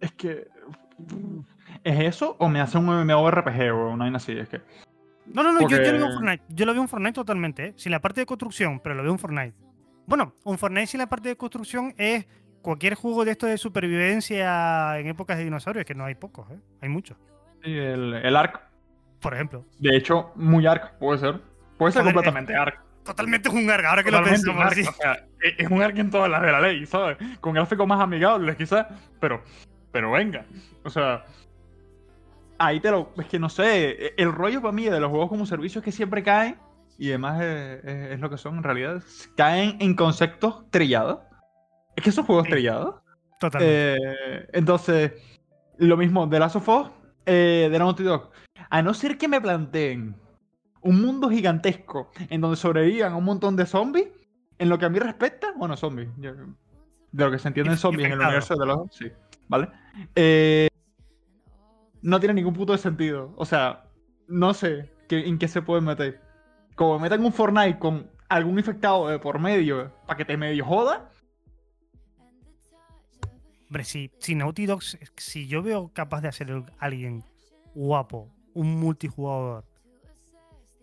es que... ¿Es eso o me hace un MMORPG o una así? Es que... No, no, no, yo, yo lo veo un Fortnite. Yo lo veo un Fortnite totalmente, ¿eh? Sin la parte de construcción, pero lo veo un Fortnite. Bueno, un Fortnite sin la parte de construcción es cualquier juego de esto de supervivencia en épocas de dinosaurios, que no hay pocos, ¿eh? Hay muchos. Sí, el, el ARC. Por ejemplo. De hecho, muy arc puede ser. Puede ser Joder, completamente arc. Totalmente es un garga, ahora que Totalmente lo pensamos. arc, o sea, es es un arc en todas las de la ley, ¿sabes? Con gráficos más amigables, quizás. Pero, pero venga. O sea. Ahí te lo. Es que no sé. El rollo para mí de los juegos como servicio es que siempre caen. Y además es, es- es lo que son en realidad. Caen en conceptos trillados. Es que son juegos Sí. trillados. Totalmente. Eh, entonces, lo mismo, de Last of Us, eh, de Naughty Dog. A no ser que me planteen un mundo gigantesco en donde sobrevivan un montón de zombies, en lo que a mí respecta, bueno, zombies, yo- de lo que se entiende en zombies en el universo de los... Sí, ¿vale? Eh, no tiene ningún punto de sentido. O sea, no sé qué- en qué se puede meter. Como metan un Fortnite con algún infectado de por medio para que te medio joda, Hombre, si, si Naughty Dog, si yo veo capaz de hacer alguien guapo, un multijugador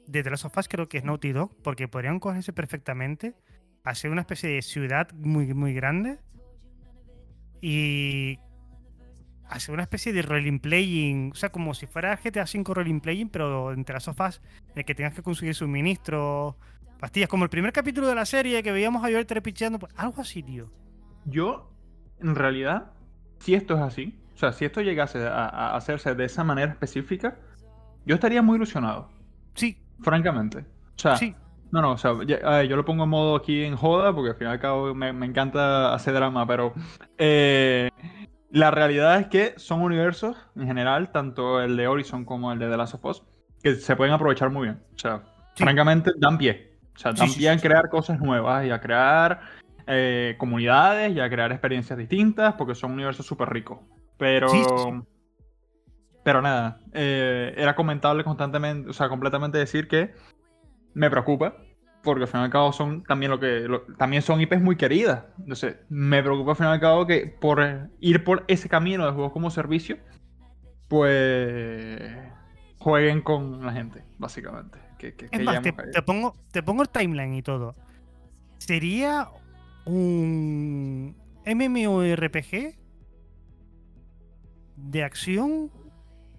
de The Last creo que es Naughty Dog, porque podrían cogerse perfectamente, hacer una especie de ciudad muy, muy grande y hacer una especie de rolling playing, o sea, como si fuera GTA V rolling playing, pero en The Last of Us, en el que tengas que conseguir suministros, pastillas, como el primer capítulo de la serie que veíamos a Joel trepicheando, pues, algo así, tío. Yo, en realidad, si esto es así, o sea, si esto llegase a, a hacerse de esa manera específica, yo estaría muy ilusionado, Sí, francamente. O sea, sí, no, no, o sea, ya- yo lo pongo en modo aquí en joda, porque al fin y al cabo me, me encanta hacer drama, pero eh, la realidad es que son universos, en general, tanto el de Horizon como el de The Last of Us, que se pueden aprovechar muy bien. O sea, Sí. francamente, dan pie. O sea, dan sí, pie a crear cosas nuevas y a crear eh, comunidades y a crear experiencias distintas, porque son universos súper ricos. Pero... Pero nada, eh, era comentable constantemente, o sea, completamente decir que me preocupa, porque al fin y al cabo son también lo que lo- también son IPs muy queridas. Entonces, me preocupa al fin y al cabo que por ir por ese camino de juegos como servicio, pues jueguen con la gente, básicamente. Que, que- que Es más, te pongo, te pongo el timeline y todo. Sería un MMORPG de acción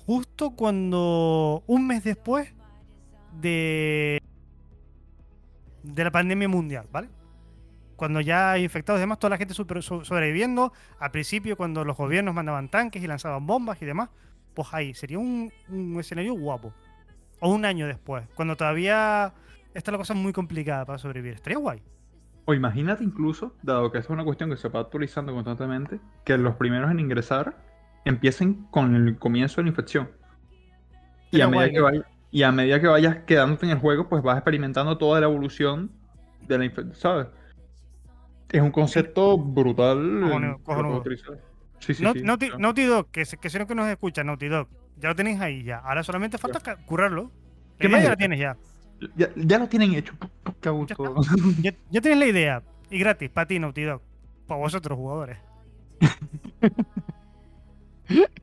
justo cuando un mes después de de la pandemia mundial, ¿vale? Cuando ya hay infectados y demás, toda la gente sobreviviendo. Al principio, cuando los gobiernos mandaban tanques y lanzaban bombas y demás, pues ahí sería un, un escenario guapo. O un año después, cuando todavía está la cosa muy complicada para sobrevivir. Estaría guay. O imagínate incluso, dado que es una cuestión que se va actualizando constantemente, que los primeros en ingresar empiecen con el comienzo de la infección. Y a, medida guay, que ¿no? vaya- y a medida que vayas quedándote en el juego, pues vas experimentando toda la evolución de la infección, ¿sabes? Es un concepto brutal. Cojonudo, lo puedes cojonudo. utilizar. Sí, sí, No- sí. Naughty, Dog, que, que sé que nos escucha, Naughty Dog. Ya lo tenéis ahí ya. Ahora solamente falta ca- currarlo. ¿Qué más ya es? tienes ya. ya, ya lo tienen hecho. Qué a gusto. ya. Ya tienes la idea. Y gratis, para ti, Naughty Dog. Para vosotros, jugadores.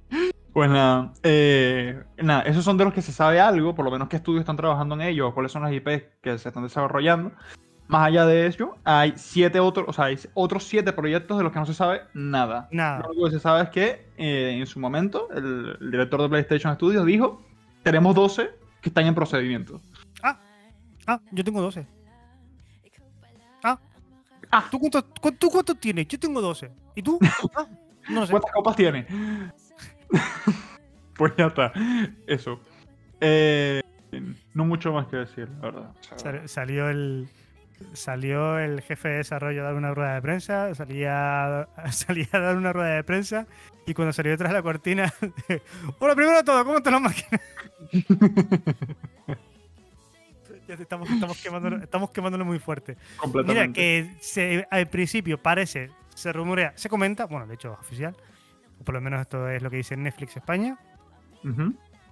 Pues nada, eh, nada, esos son de los que se sabe algo, por lo menos qué estudios están trabajando en ellos, cuáles son las IPs que se están desarrollando. Más allá de ello, hay siete otros, o sea, hay otros siete proyectos de los que no se sabe nada. Nada. Lo único que se sabe es que eh, en su momento el, el director de PlayStation Studios dijo, tenemos 12 que están en procedimiento. Ah, yo tengo 12. Ah. Ah. ¿Tú cuántos cu- tú cuántos tienes? Yo tengo 12. ¿Y tú? Ah, no sé. ¿Cuántas copas tiene? pues ya está, eso. Eh, no mucho más que decir, la verdad. Sal- Salió el. Salió el jefe de desarrollo a dar una rueda de prensa, salía, salía a dar una rueda de prensa y cuando salió detrás de la cortina, hola, primero de todo, ¿cómo están las máquinas? Ya te estamos, estamos, quemándolo, estamos quemándolo muy fuerte. Mira, completamente. que se- al principio parece, se rumorea, se comenta, bueno, de hecho es oficial, o por lo menos esto es lo que dice Netflix España.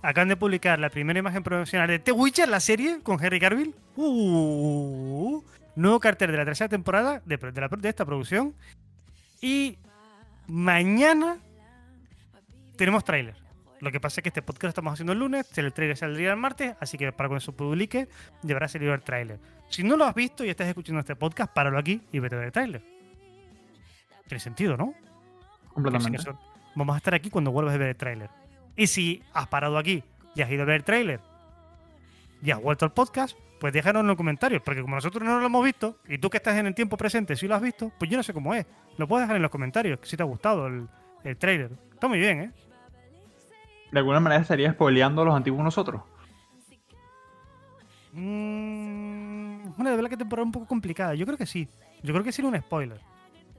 Acaban de publicar la primera imagen promocional de The Witcher, la serie, con Henry Cavill. Uh, nuevo cartel de la tercera temporada de, de la- de esta producción. Y mañana tenemos tráiler. Lo que pasa es que este podcast lo estamos haciendo el lunes, el tráiler saldría el martes, así que para cuando se publique deberá salir el tráiler. Si no lo has visto y estás escuchando este podcast, páralo aquí y vete a ver el tráiler. Tiene sentido, ¿no? Completamente. Que son- Vamos a estar aquí cuando vuelvas a ver el tráiler. Y si has parado aquí y has ido a ver el tráiler y has vuelto al podcast, pues déjanos en los comentarios, porque como nosotros no lo hemos visto, y tú que estás en el tiempo presente sí lo has visto, pues yo no sé cómo es. Lo puedes dejar en los comentarios, si te ha gustado el, el trailer. Está muy bien, ¿eh? De alguna manera estaría spoileando a los antiguos nosotros. Mm, una de verdad que temporada un poco complicada. Yo creo que sí. Yo creo que sería un spoiler.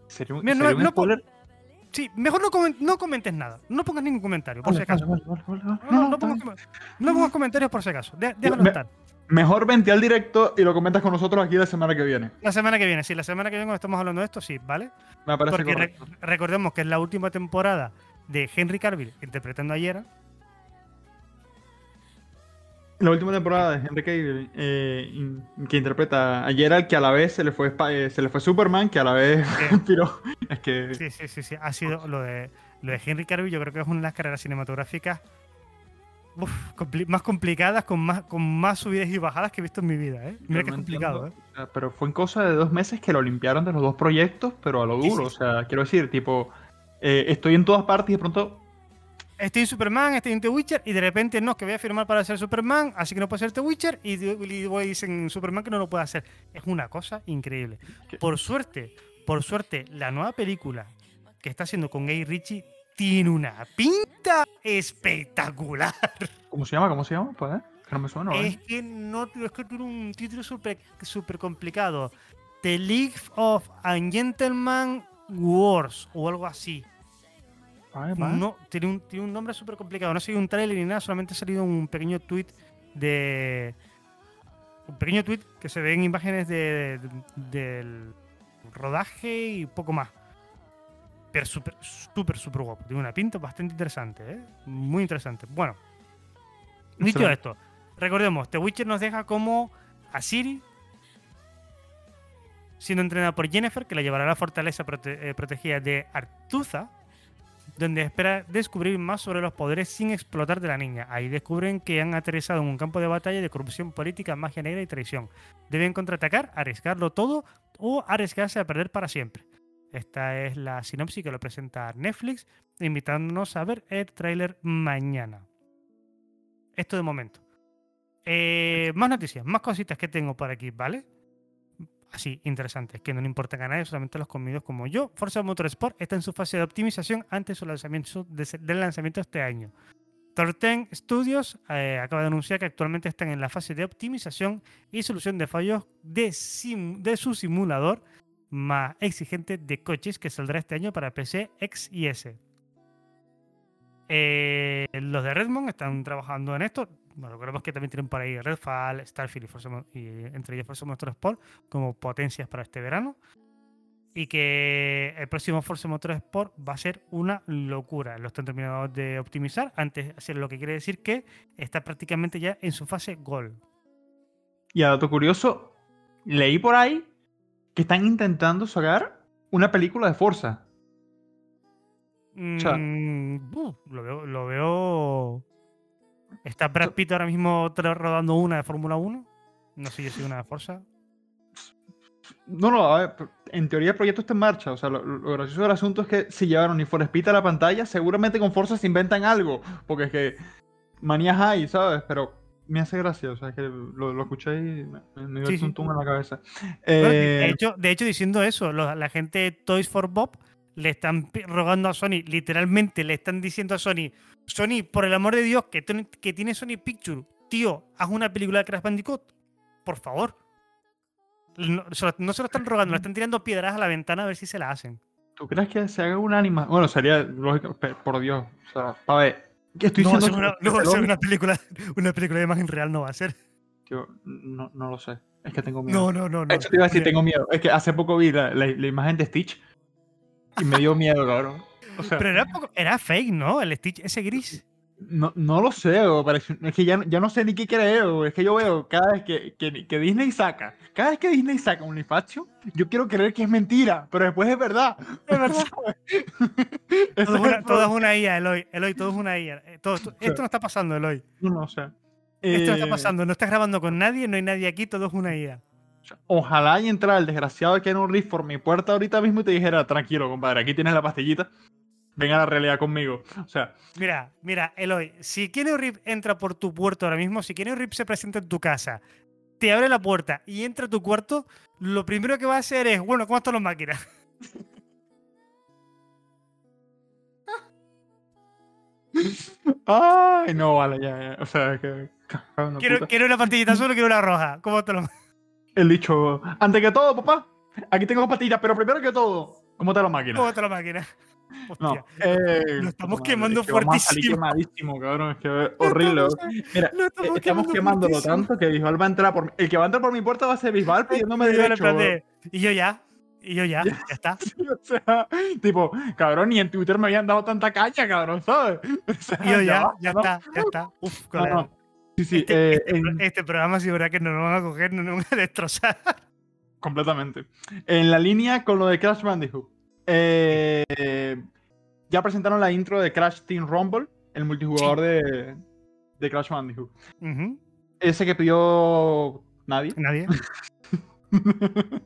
¿Sería un, Mira, no- sería un no- spoiler? Sí, mejor no, comen- no comentes nada. No pongas ningún comentario, por Vale, si acaso. vale, vale. No, pongas, no comentarios por si acaso. De- déjalo Me- estar. Mejor vente al directo y lo comentas con nosotros aquí la semana que viene. La semana que viene, sí, la semana que viene cuando estamos hablando de esto, sí, ¿vale? Me parece Porque re- recordemos que es la última temporada de Henry Cavill interpretando a Yera. La última temporada de Henry Cavill, eh, que interpreta a Geralt, que a la vez se le fue, eh, se le fue Superman, que a la vez Sí. tiró. Es que Sí, sí, sí, sí. Ha sido lo de, lo de Henry Cavill, yo creo que es una de las carreras cinematográficas uf, compli- más complicadas, con más, con más subidas y bajadas que he visto en mi vida, ¿eh? Mira que es complicado, ¿eh? Pero fue en cosa de dos meses que lo limpiaron de los dos proyectos, pero a lo Sí, duro. sí, O sea, quiero decir, tipo, eh, estoy en todas partes y de pronto. Estoy en Superman, estoy en The Witcher, y de repente no, que voy a firmar para ser Superman, así que no puedo ser The Witcher, y, y dicen Superman que no lo puede hacer. Es una cosa increíble. ¿Qué? Por suerte, por suerte, la nueva película que está haciendo con Gay Ritchie tiene una pinta espectacular. ¿Cómo se llama? ¿Cómo se llama? Pues, ¿eh? Que no me suena. ¿eh? Es que no es que tiene un título súper súper complicado. The League of Gentleman Wars o algo así. No, tiene un, tiene un nombre súper complicado. No ha sido un trailer ni nada, solamente ha salido un pequeño tweet de. Un pequeño tweet que se ven imágenes de, de- del rodaje y poco más. Pero súper, súper, súper guapo. Tiene una pinta bastante interesante, ¿eh? Muy interesante. Bueno, dicho esto, recordemos: The Witcher nos deja como a Siri siendo entrenada por Jennifer, que la llevará a la fortaleza prote- eh, protegida de Artuza, donde espera descubrir más sobre los poderes sin explotar de la niña. Ahí descubren que han aterrizado en un campo de batalla de corrupción política, magia negra y traición. Deben contraatacar, arriesgarlo todo o arriesgarse a perder para siempre. Esta es la sinopsis que lo presenta Netflix, invitándonos a ver el tráiler mañana. Esto de momento. Eh, más noticias, más cositas que tengo por aquí, ¿vale? Así, interesantes, que no le importan a nadie, solamente los comidos como yo. Forza Motorsport está en su fase de optimización antes del lanzamiento este año. Torten Studios eh, acaba de anunciar que actualmente están en la fase de optimización y solución de fallos de su simulador más exigente de coches que saldrá este año para PC, X y S. Eh, los de Redmond están trabajando en esto. Bueno, recordemos que también tienen por ahí Redfall, Starfield y, Forza y entre ellos Forza Motorsport como potencias para este verano. Y que el próximo Forza Motorsport va a ser una locura. Lo están terminando de optimizar antes de hacer lo que quiere decir que está prácticamente ya en su fase Gol. Y a dato curioso, leí por ahí que están intentando sacar una película de Forza. sea- Mm, uh, lo veo. Lo veo... ¿Está Brad Pitt ahora mismo rodando una de Fórmula 1? No sé si una de Forza. No, no, a ver, en teoría el proyecto está en marcha. O sea, lo, lo gracioso del asunto es que si llevaron Need for Speed a la pantalla, seguramente con Forza se inventan algo. Porque es que manías hay, ¿sabes? Pero me hace gracia. O sea, es que lo, lo escuché y me, me dio Sí, sí. tuntum en la cabeza. Bueno, de, Eh, hecho, de hecho, diciendo eso, la gente de Toys for Bob le están rogando a Sony, literalmente le están diciendo a Sony, Sony, por el amor de Dios, que, ten- que tiene Sony Picture, tío, haz una película de Crash Bandicoot, por favor. No, se lo- no se lo están rogando, le están tirando piedras a la ventana a ver si se la hacen. ¿Tú crees que se haga una animación? Bueno, sería lógico, por Dios. O sea, a ver, que estoy No, diciendo seguro- que- no, que- seguro una película, una película de imagen real no va a ser. Tío, no, no lo sé. Es que tengo miedo. No, no, no, no. Eso te iba a decir, tengo miedo. Es que hace poco vi la, la- la imagen de Stitch y me dio miedo, cabrón. O sea, Pero era, poco- era fake, ¿no? El Stitch ese gris. no, no lo sé, o parece- es que ya, ya no sé ni qué creer. Es que yo veo cada vez que, que, que Disney saca, cada vez que Disney saca un action, yo quiero creer que es mentira, pero después es verdad. Es verdad. Todo es, una, todo es una IA, Eloy. Eloy, todo es una IA. Eh, todo esto, no está pasando, Eloy. No, no, o sea, Esto no está eh, pasando. No estás grabando con nadie, no hay nadie aquí, todo es una IA. Ojalá y entrara el desgraciado de Keanu Reeves por mi puerta ahorita mismo y te dijera, tranquilo, compadre, aquí tienes la pastillita. venga a la realidad conmigo. O sea, Mira, mira, Eloy, si Keanu Reeves entra por tu puerto ahora mismo, si Keanu Reeves se presenta en tu casa, te abre la puerta y entra a tu cuarto, lo primero que va a hacer es, bueno, ¿cómo están las máquinas? ay, no, vale, ya, ya. O sea, que. Quiero, quiero una pantallita azul o quiero una roja. ¿Cómo te lo El dicho, antes que todo, papá, aquí tengo pastillas, pero primero que todo, ¿cómo te la máquina? ¿Cómo te la máquina? No, eh, Lo estamos quemando es que fuertísimo. quemadísimo, cabrón, es que es horrible. estamos- Mira, lo eh, estamos estamos quemándolo fuertísimo. tanto que Bisbal va a entrar por mi- El que va a entrar por mi puerta va a ser Bisbal pidiéndome derecho. de, Y yo ya. Y yo ya. Ya está. o sea, tipo, cabrón, ni en Twitter me habían dado tanta caña, cabrón, ¿sabes? O sea, Y yo ya. Ya ¿no? está. Ya está. Uf, no. Sí, sí, Este, eh, este en- este programa sí, verdad que nos lo van a coger, nos lo van a destrozar. completamente. En la línea con lo de Crash Bandicoot. eh, ya presentaron la intro de Crash Team Rumble, el multijugador de, de Crash Bandicoot. Ese que pidió nadie. Nadie.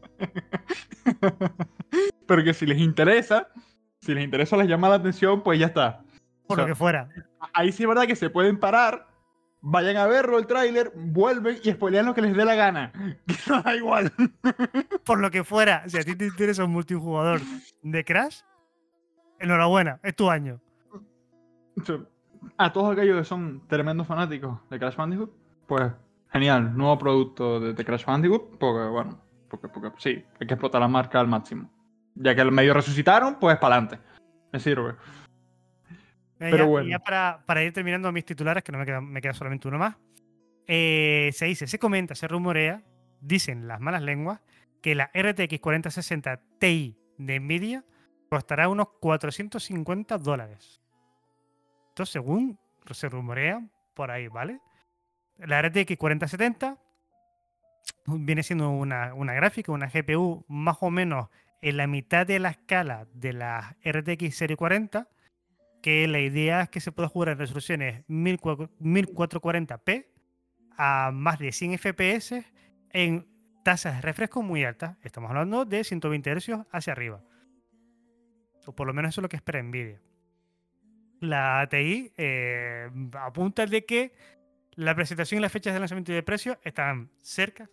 Pero que si les interesa, si les interesa, les llama la atención, pues ya está. Por O lo que fuera. Ahí sí es verdad que se pueden parar, vayan a verlo el tráiler, vuelven y spoilean lo que les dé la gana. Que no da igual. Por lo que fuera. Si a ti te interesa un multijugador de Crash, enhorabuena. Es tu año. A todos aquellos que son tremendos fanáticos de Crash Bandicoot, pues genial, nuevo producto de, de Crash Bandicoot, porque bueno, porque, porque sí, hay que explotar la marca al máximo. Ya que el medio resucitaron, pues para adelante. Me sirve. Pero ya, bueno. ya para, para ir terminando mis titulares, que no me queda, me queda solamente uno más. eh, se dice, se comenta, se rumorea, dicen las malas lenguas, que la RTX 4060 Ti de Nvidia costará unos 450 dólares. Esto según se rumorea por ahí, ¿vale? La RTX 4070 viene siendo una, una gráfica, una GPU más o menos en la mitad de la escala de la RTX Serie 40 que la idea es que se pueda jugar en resoluciones 1440p a más de 100 FPS en tasas de refresco muy altas. Estamos hablando de 120 Hz hacia arriba. O por lo menos eso es lo que espera Nvidia. La ATI eh, apunta de que la presentación y las fechas de lanzamiento y de precio están cerca,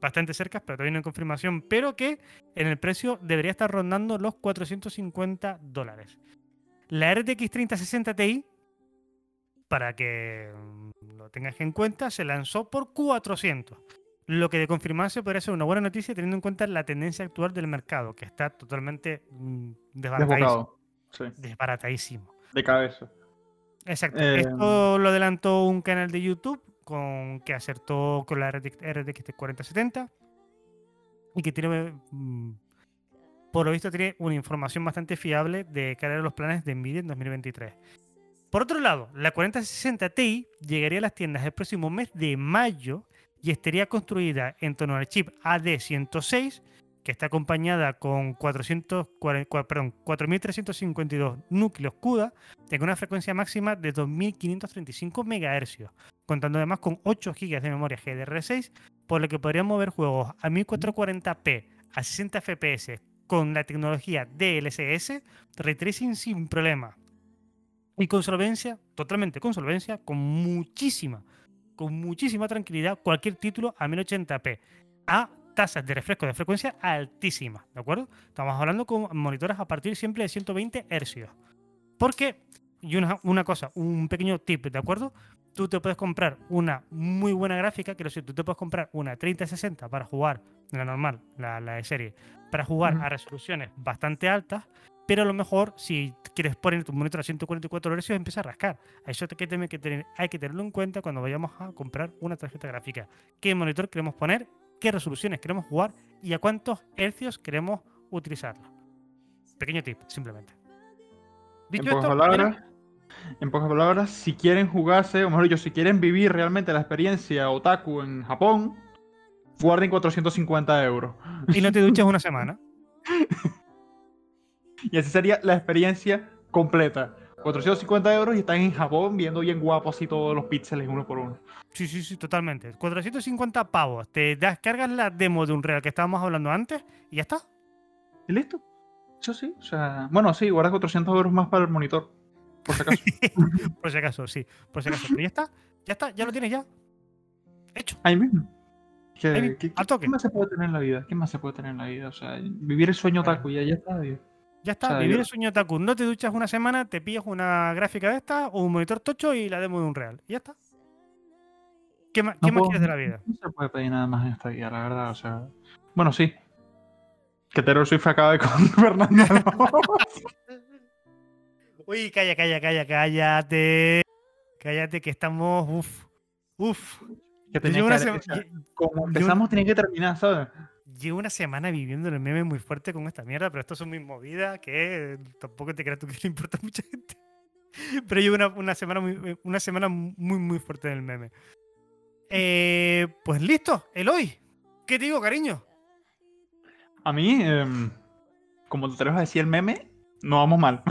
bastante cerca, pero todavía no hay confirmación, pero que en el precio debería estar rondando los 450 dólares. La RTX 3060 Ti, para que mm, lo tengas en cuenta, se lanzó por 400. Lo que de confirmarse podría ser una buena noticia teniendo en cuenta la tendencia actual del mercado, que está totalmente mm, desbaratadísimo. Sí, desbaratadísimo. de cabeza. Exacto. Eh, Esto lo adelantó un canal de YouTube con, que acertó con la RTX, RTX 4070 y que tiene, mm, por lo visto, tiene una información bastante fiable de cara a los planes de Nvidia en 2023. Por otro lado, la 4060 Ti llegaría a las tiendas el próximo mes de mayo y estaría construida en torno al chip AD106, que está acompañada con 440 cua- perdón, 4352 núcleos CUDA con una frecuencia máxima de 2535 MHz, contando además con 8 GB de memoria GDR6, por lo que podrían mover juegos a 1440p a 60 FPS con la tecnología DLSS, ray sin problema. Y con solvencia, totalmente con solvencia, con muchísima, con muchísima tranquilidad, cualquier título a 1080p a tasas de refresco de frecuencia altísimas, ¿de acuerdo? Estamos hablando con monitores a partir siempre de 120 Hz. Porque, y una, una cosa, un pequeño tip, ¿de acuerdo? Tú te puedes comprar una muy buena gráfica, quiero decir, tú te puedes comprar una 3060 para jugar, la normal, la, la de serie, para jugar a resoluciones bastante altas, pero a lo mejor si quieres poner tu monitor a 144 Hz empieza a rascar. A Eso hay que, tener, que tener- hay que tenerlo en cuenta cuando vayamos a comprar una tarjeta gráfica. ¿Qué monitor queremos poner? ¿Qué resoluciones queremos jugar? ¿Y a cuántos hercios queremos utilizarlo? Pequeño tip, simplemente. En Dicho esto, palabras, en pocas palabras, si quieren jugarse, o mejor dicho, si quieren vivir realmente la experiencia otaku en Japón, guarden 450 euros. y no te duches una semana. Y así sería la experiencia completa. 450 euros y están en Japón viendo bien guapos así todos los píxeles uno por uno. Sí, sí, sí, totalmente. 450 pavos. Te descargas la demo de un real que estábamos hablando antes y ya está. ¿Y listo? Eso sí, o sea, bueno, sí, guarda 400 euros más para el monitor, por si acaso. Por si acaso, sí. Por si acaso. Pero ya está. Ya está. Ya lo tienes ya. Hecho. Ahí mismo. ¿Qué, Ahí mismo, qué- al toque. qué más se puede tener en la vida? ¿Qué más se puede tener en la vida? O sea, vivir el sueño Bueno. y ya, ya está. tío. Ya está. O sea, Vivir yo- el sueño otaku. No te duchas una semana, te pillas una gráfica de esta o un monitor tocho y la demo de un real. Y ya está. ¿Qué más, No qué más quieres de la vida? No se puede pedir nada más en esta vida, la verdad. O sea, bueno, sí. Que Taylor Swift acabe con Fernando. Uy, calla, calla, calla, cállate. Cállate que estamos. Uf. Uf. que tenía que una, lle- como empezamos, tenía que terminar, ¿sabes? llevo una semana viviendo el meme muy fuerte con esta mierda, pero esto son mis movidas que tampoco te creas tú que le importa a mucha gente. Pero llevo una, una semana muy, una semana muy, muy fuerte en el meme. Eh, pues listo, Eloy. ¿Qué te digo, cariño? A mí, em, como te atreves a decir el meme, no vamos mal.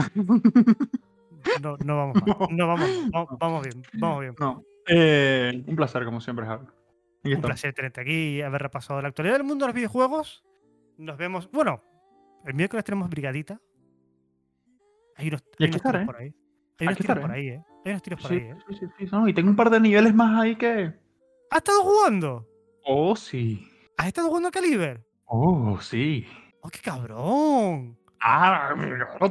No, no vamos mal. No vamos, vamos, vamos bien, vamos bien. no. Eh, un placer, como siempre, Javi. Un placer tenerte aquí y haber repasado la actualidad del mundo de los videojuegos. Nos vemos. Bueno, el miércoles tenemos brigadita. Hay unos, hay unos tiros estaré. por ahí. Hay unos tiros estaré. por ahí, ¿eh? Hay unos tiros por Sí, ahí, ¿eh? sí, sí, sí, no, y tengo un par de niveles más ahí que. ¿Has estado jugando? Oh, sí. ¿Has estado jugando a Caliber? Oh, sí. ¡Oh, qué cabrón! Ah,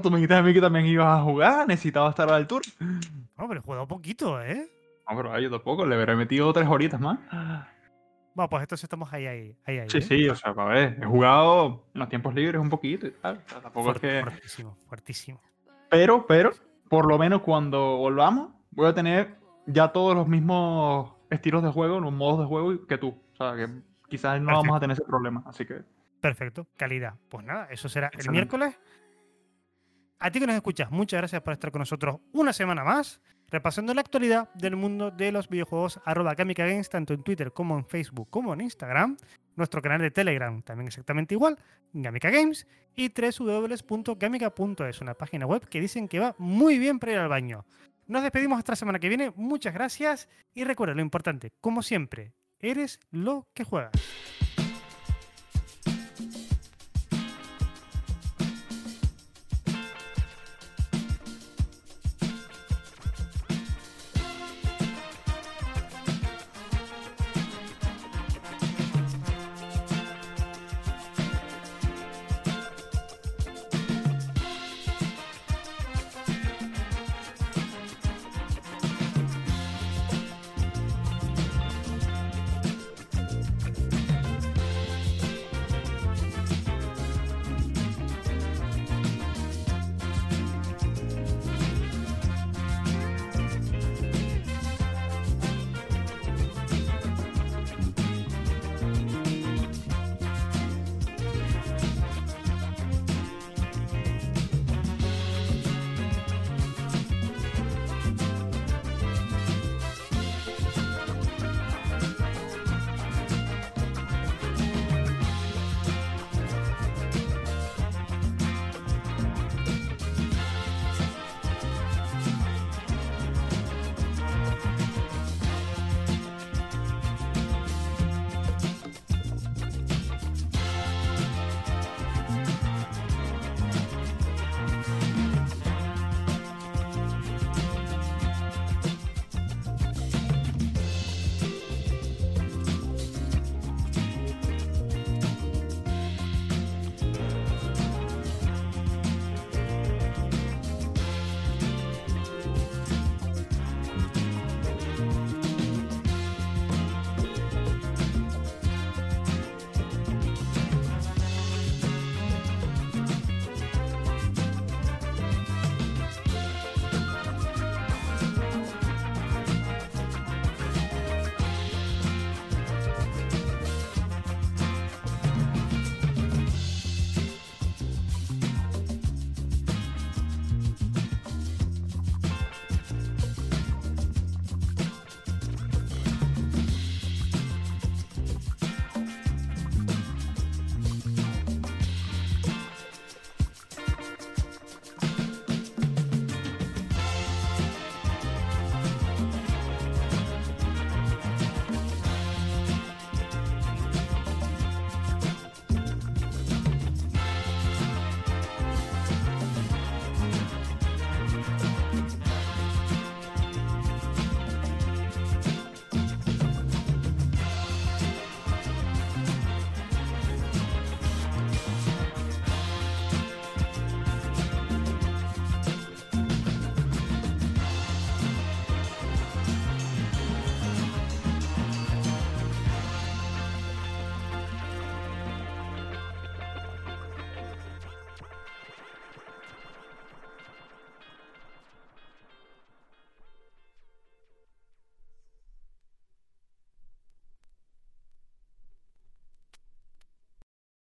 tú me dijiste a mí que también ibas a jugar, necesitaba estar a la altura. No, pero he jugado poquito, ¿eh? No, pero yo tampoco, le habré metido tres horitas más. Bueno, pues entonces estamos ahí, ahí, ahí, ahí. Sí, ¿eh? sí, o sea, para ver, he jugado en los tiempos libres un poquito y tal. o sea, tampoco es que. Fuertísimo, fuertísimo. Pero, pero, por lo menos cuando volvamos, voy a tener ya todos los mismos estilos de juego, los modos de juego que tú. O sea, que quizás no vamos a tener ese problema. Así que. Perfecto, calidad. Pues nada, eso será el miércoles. A ti que nos escuchas, muchas gracias por estar con nosotros una semana más, repasando la actualidad del mundo de los videojuegos, arroba Kamika Games, tanto en Twitter como en Facebook como en Instagram. Nuestro canal de Telegram también exactamente igual, Gamika Games, y www.gamika.es, una página web que dicen que va muy bien para ir al baño. Nos despedimos hasta la semana que viene, muchas gracias y recuerda lo importante, como siempre, eres lo que juegas.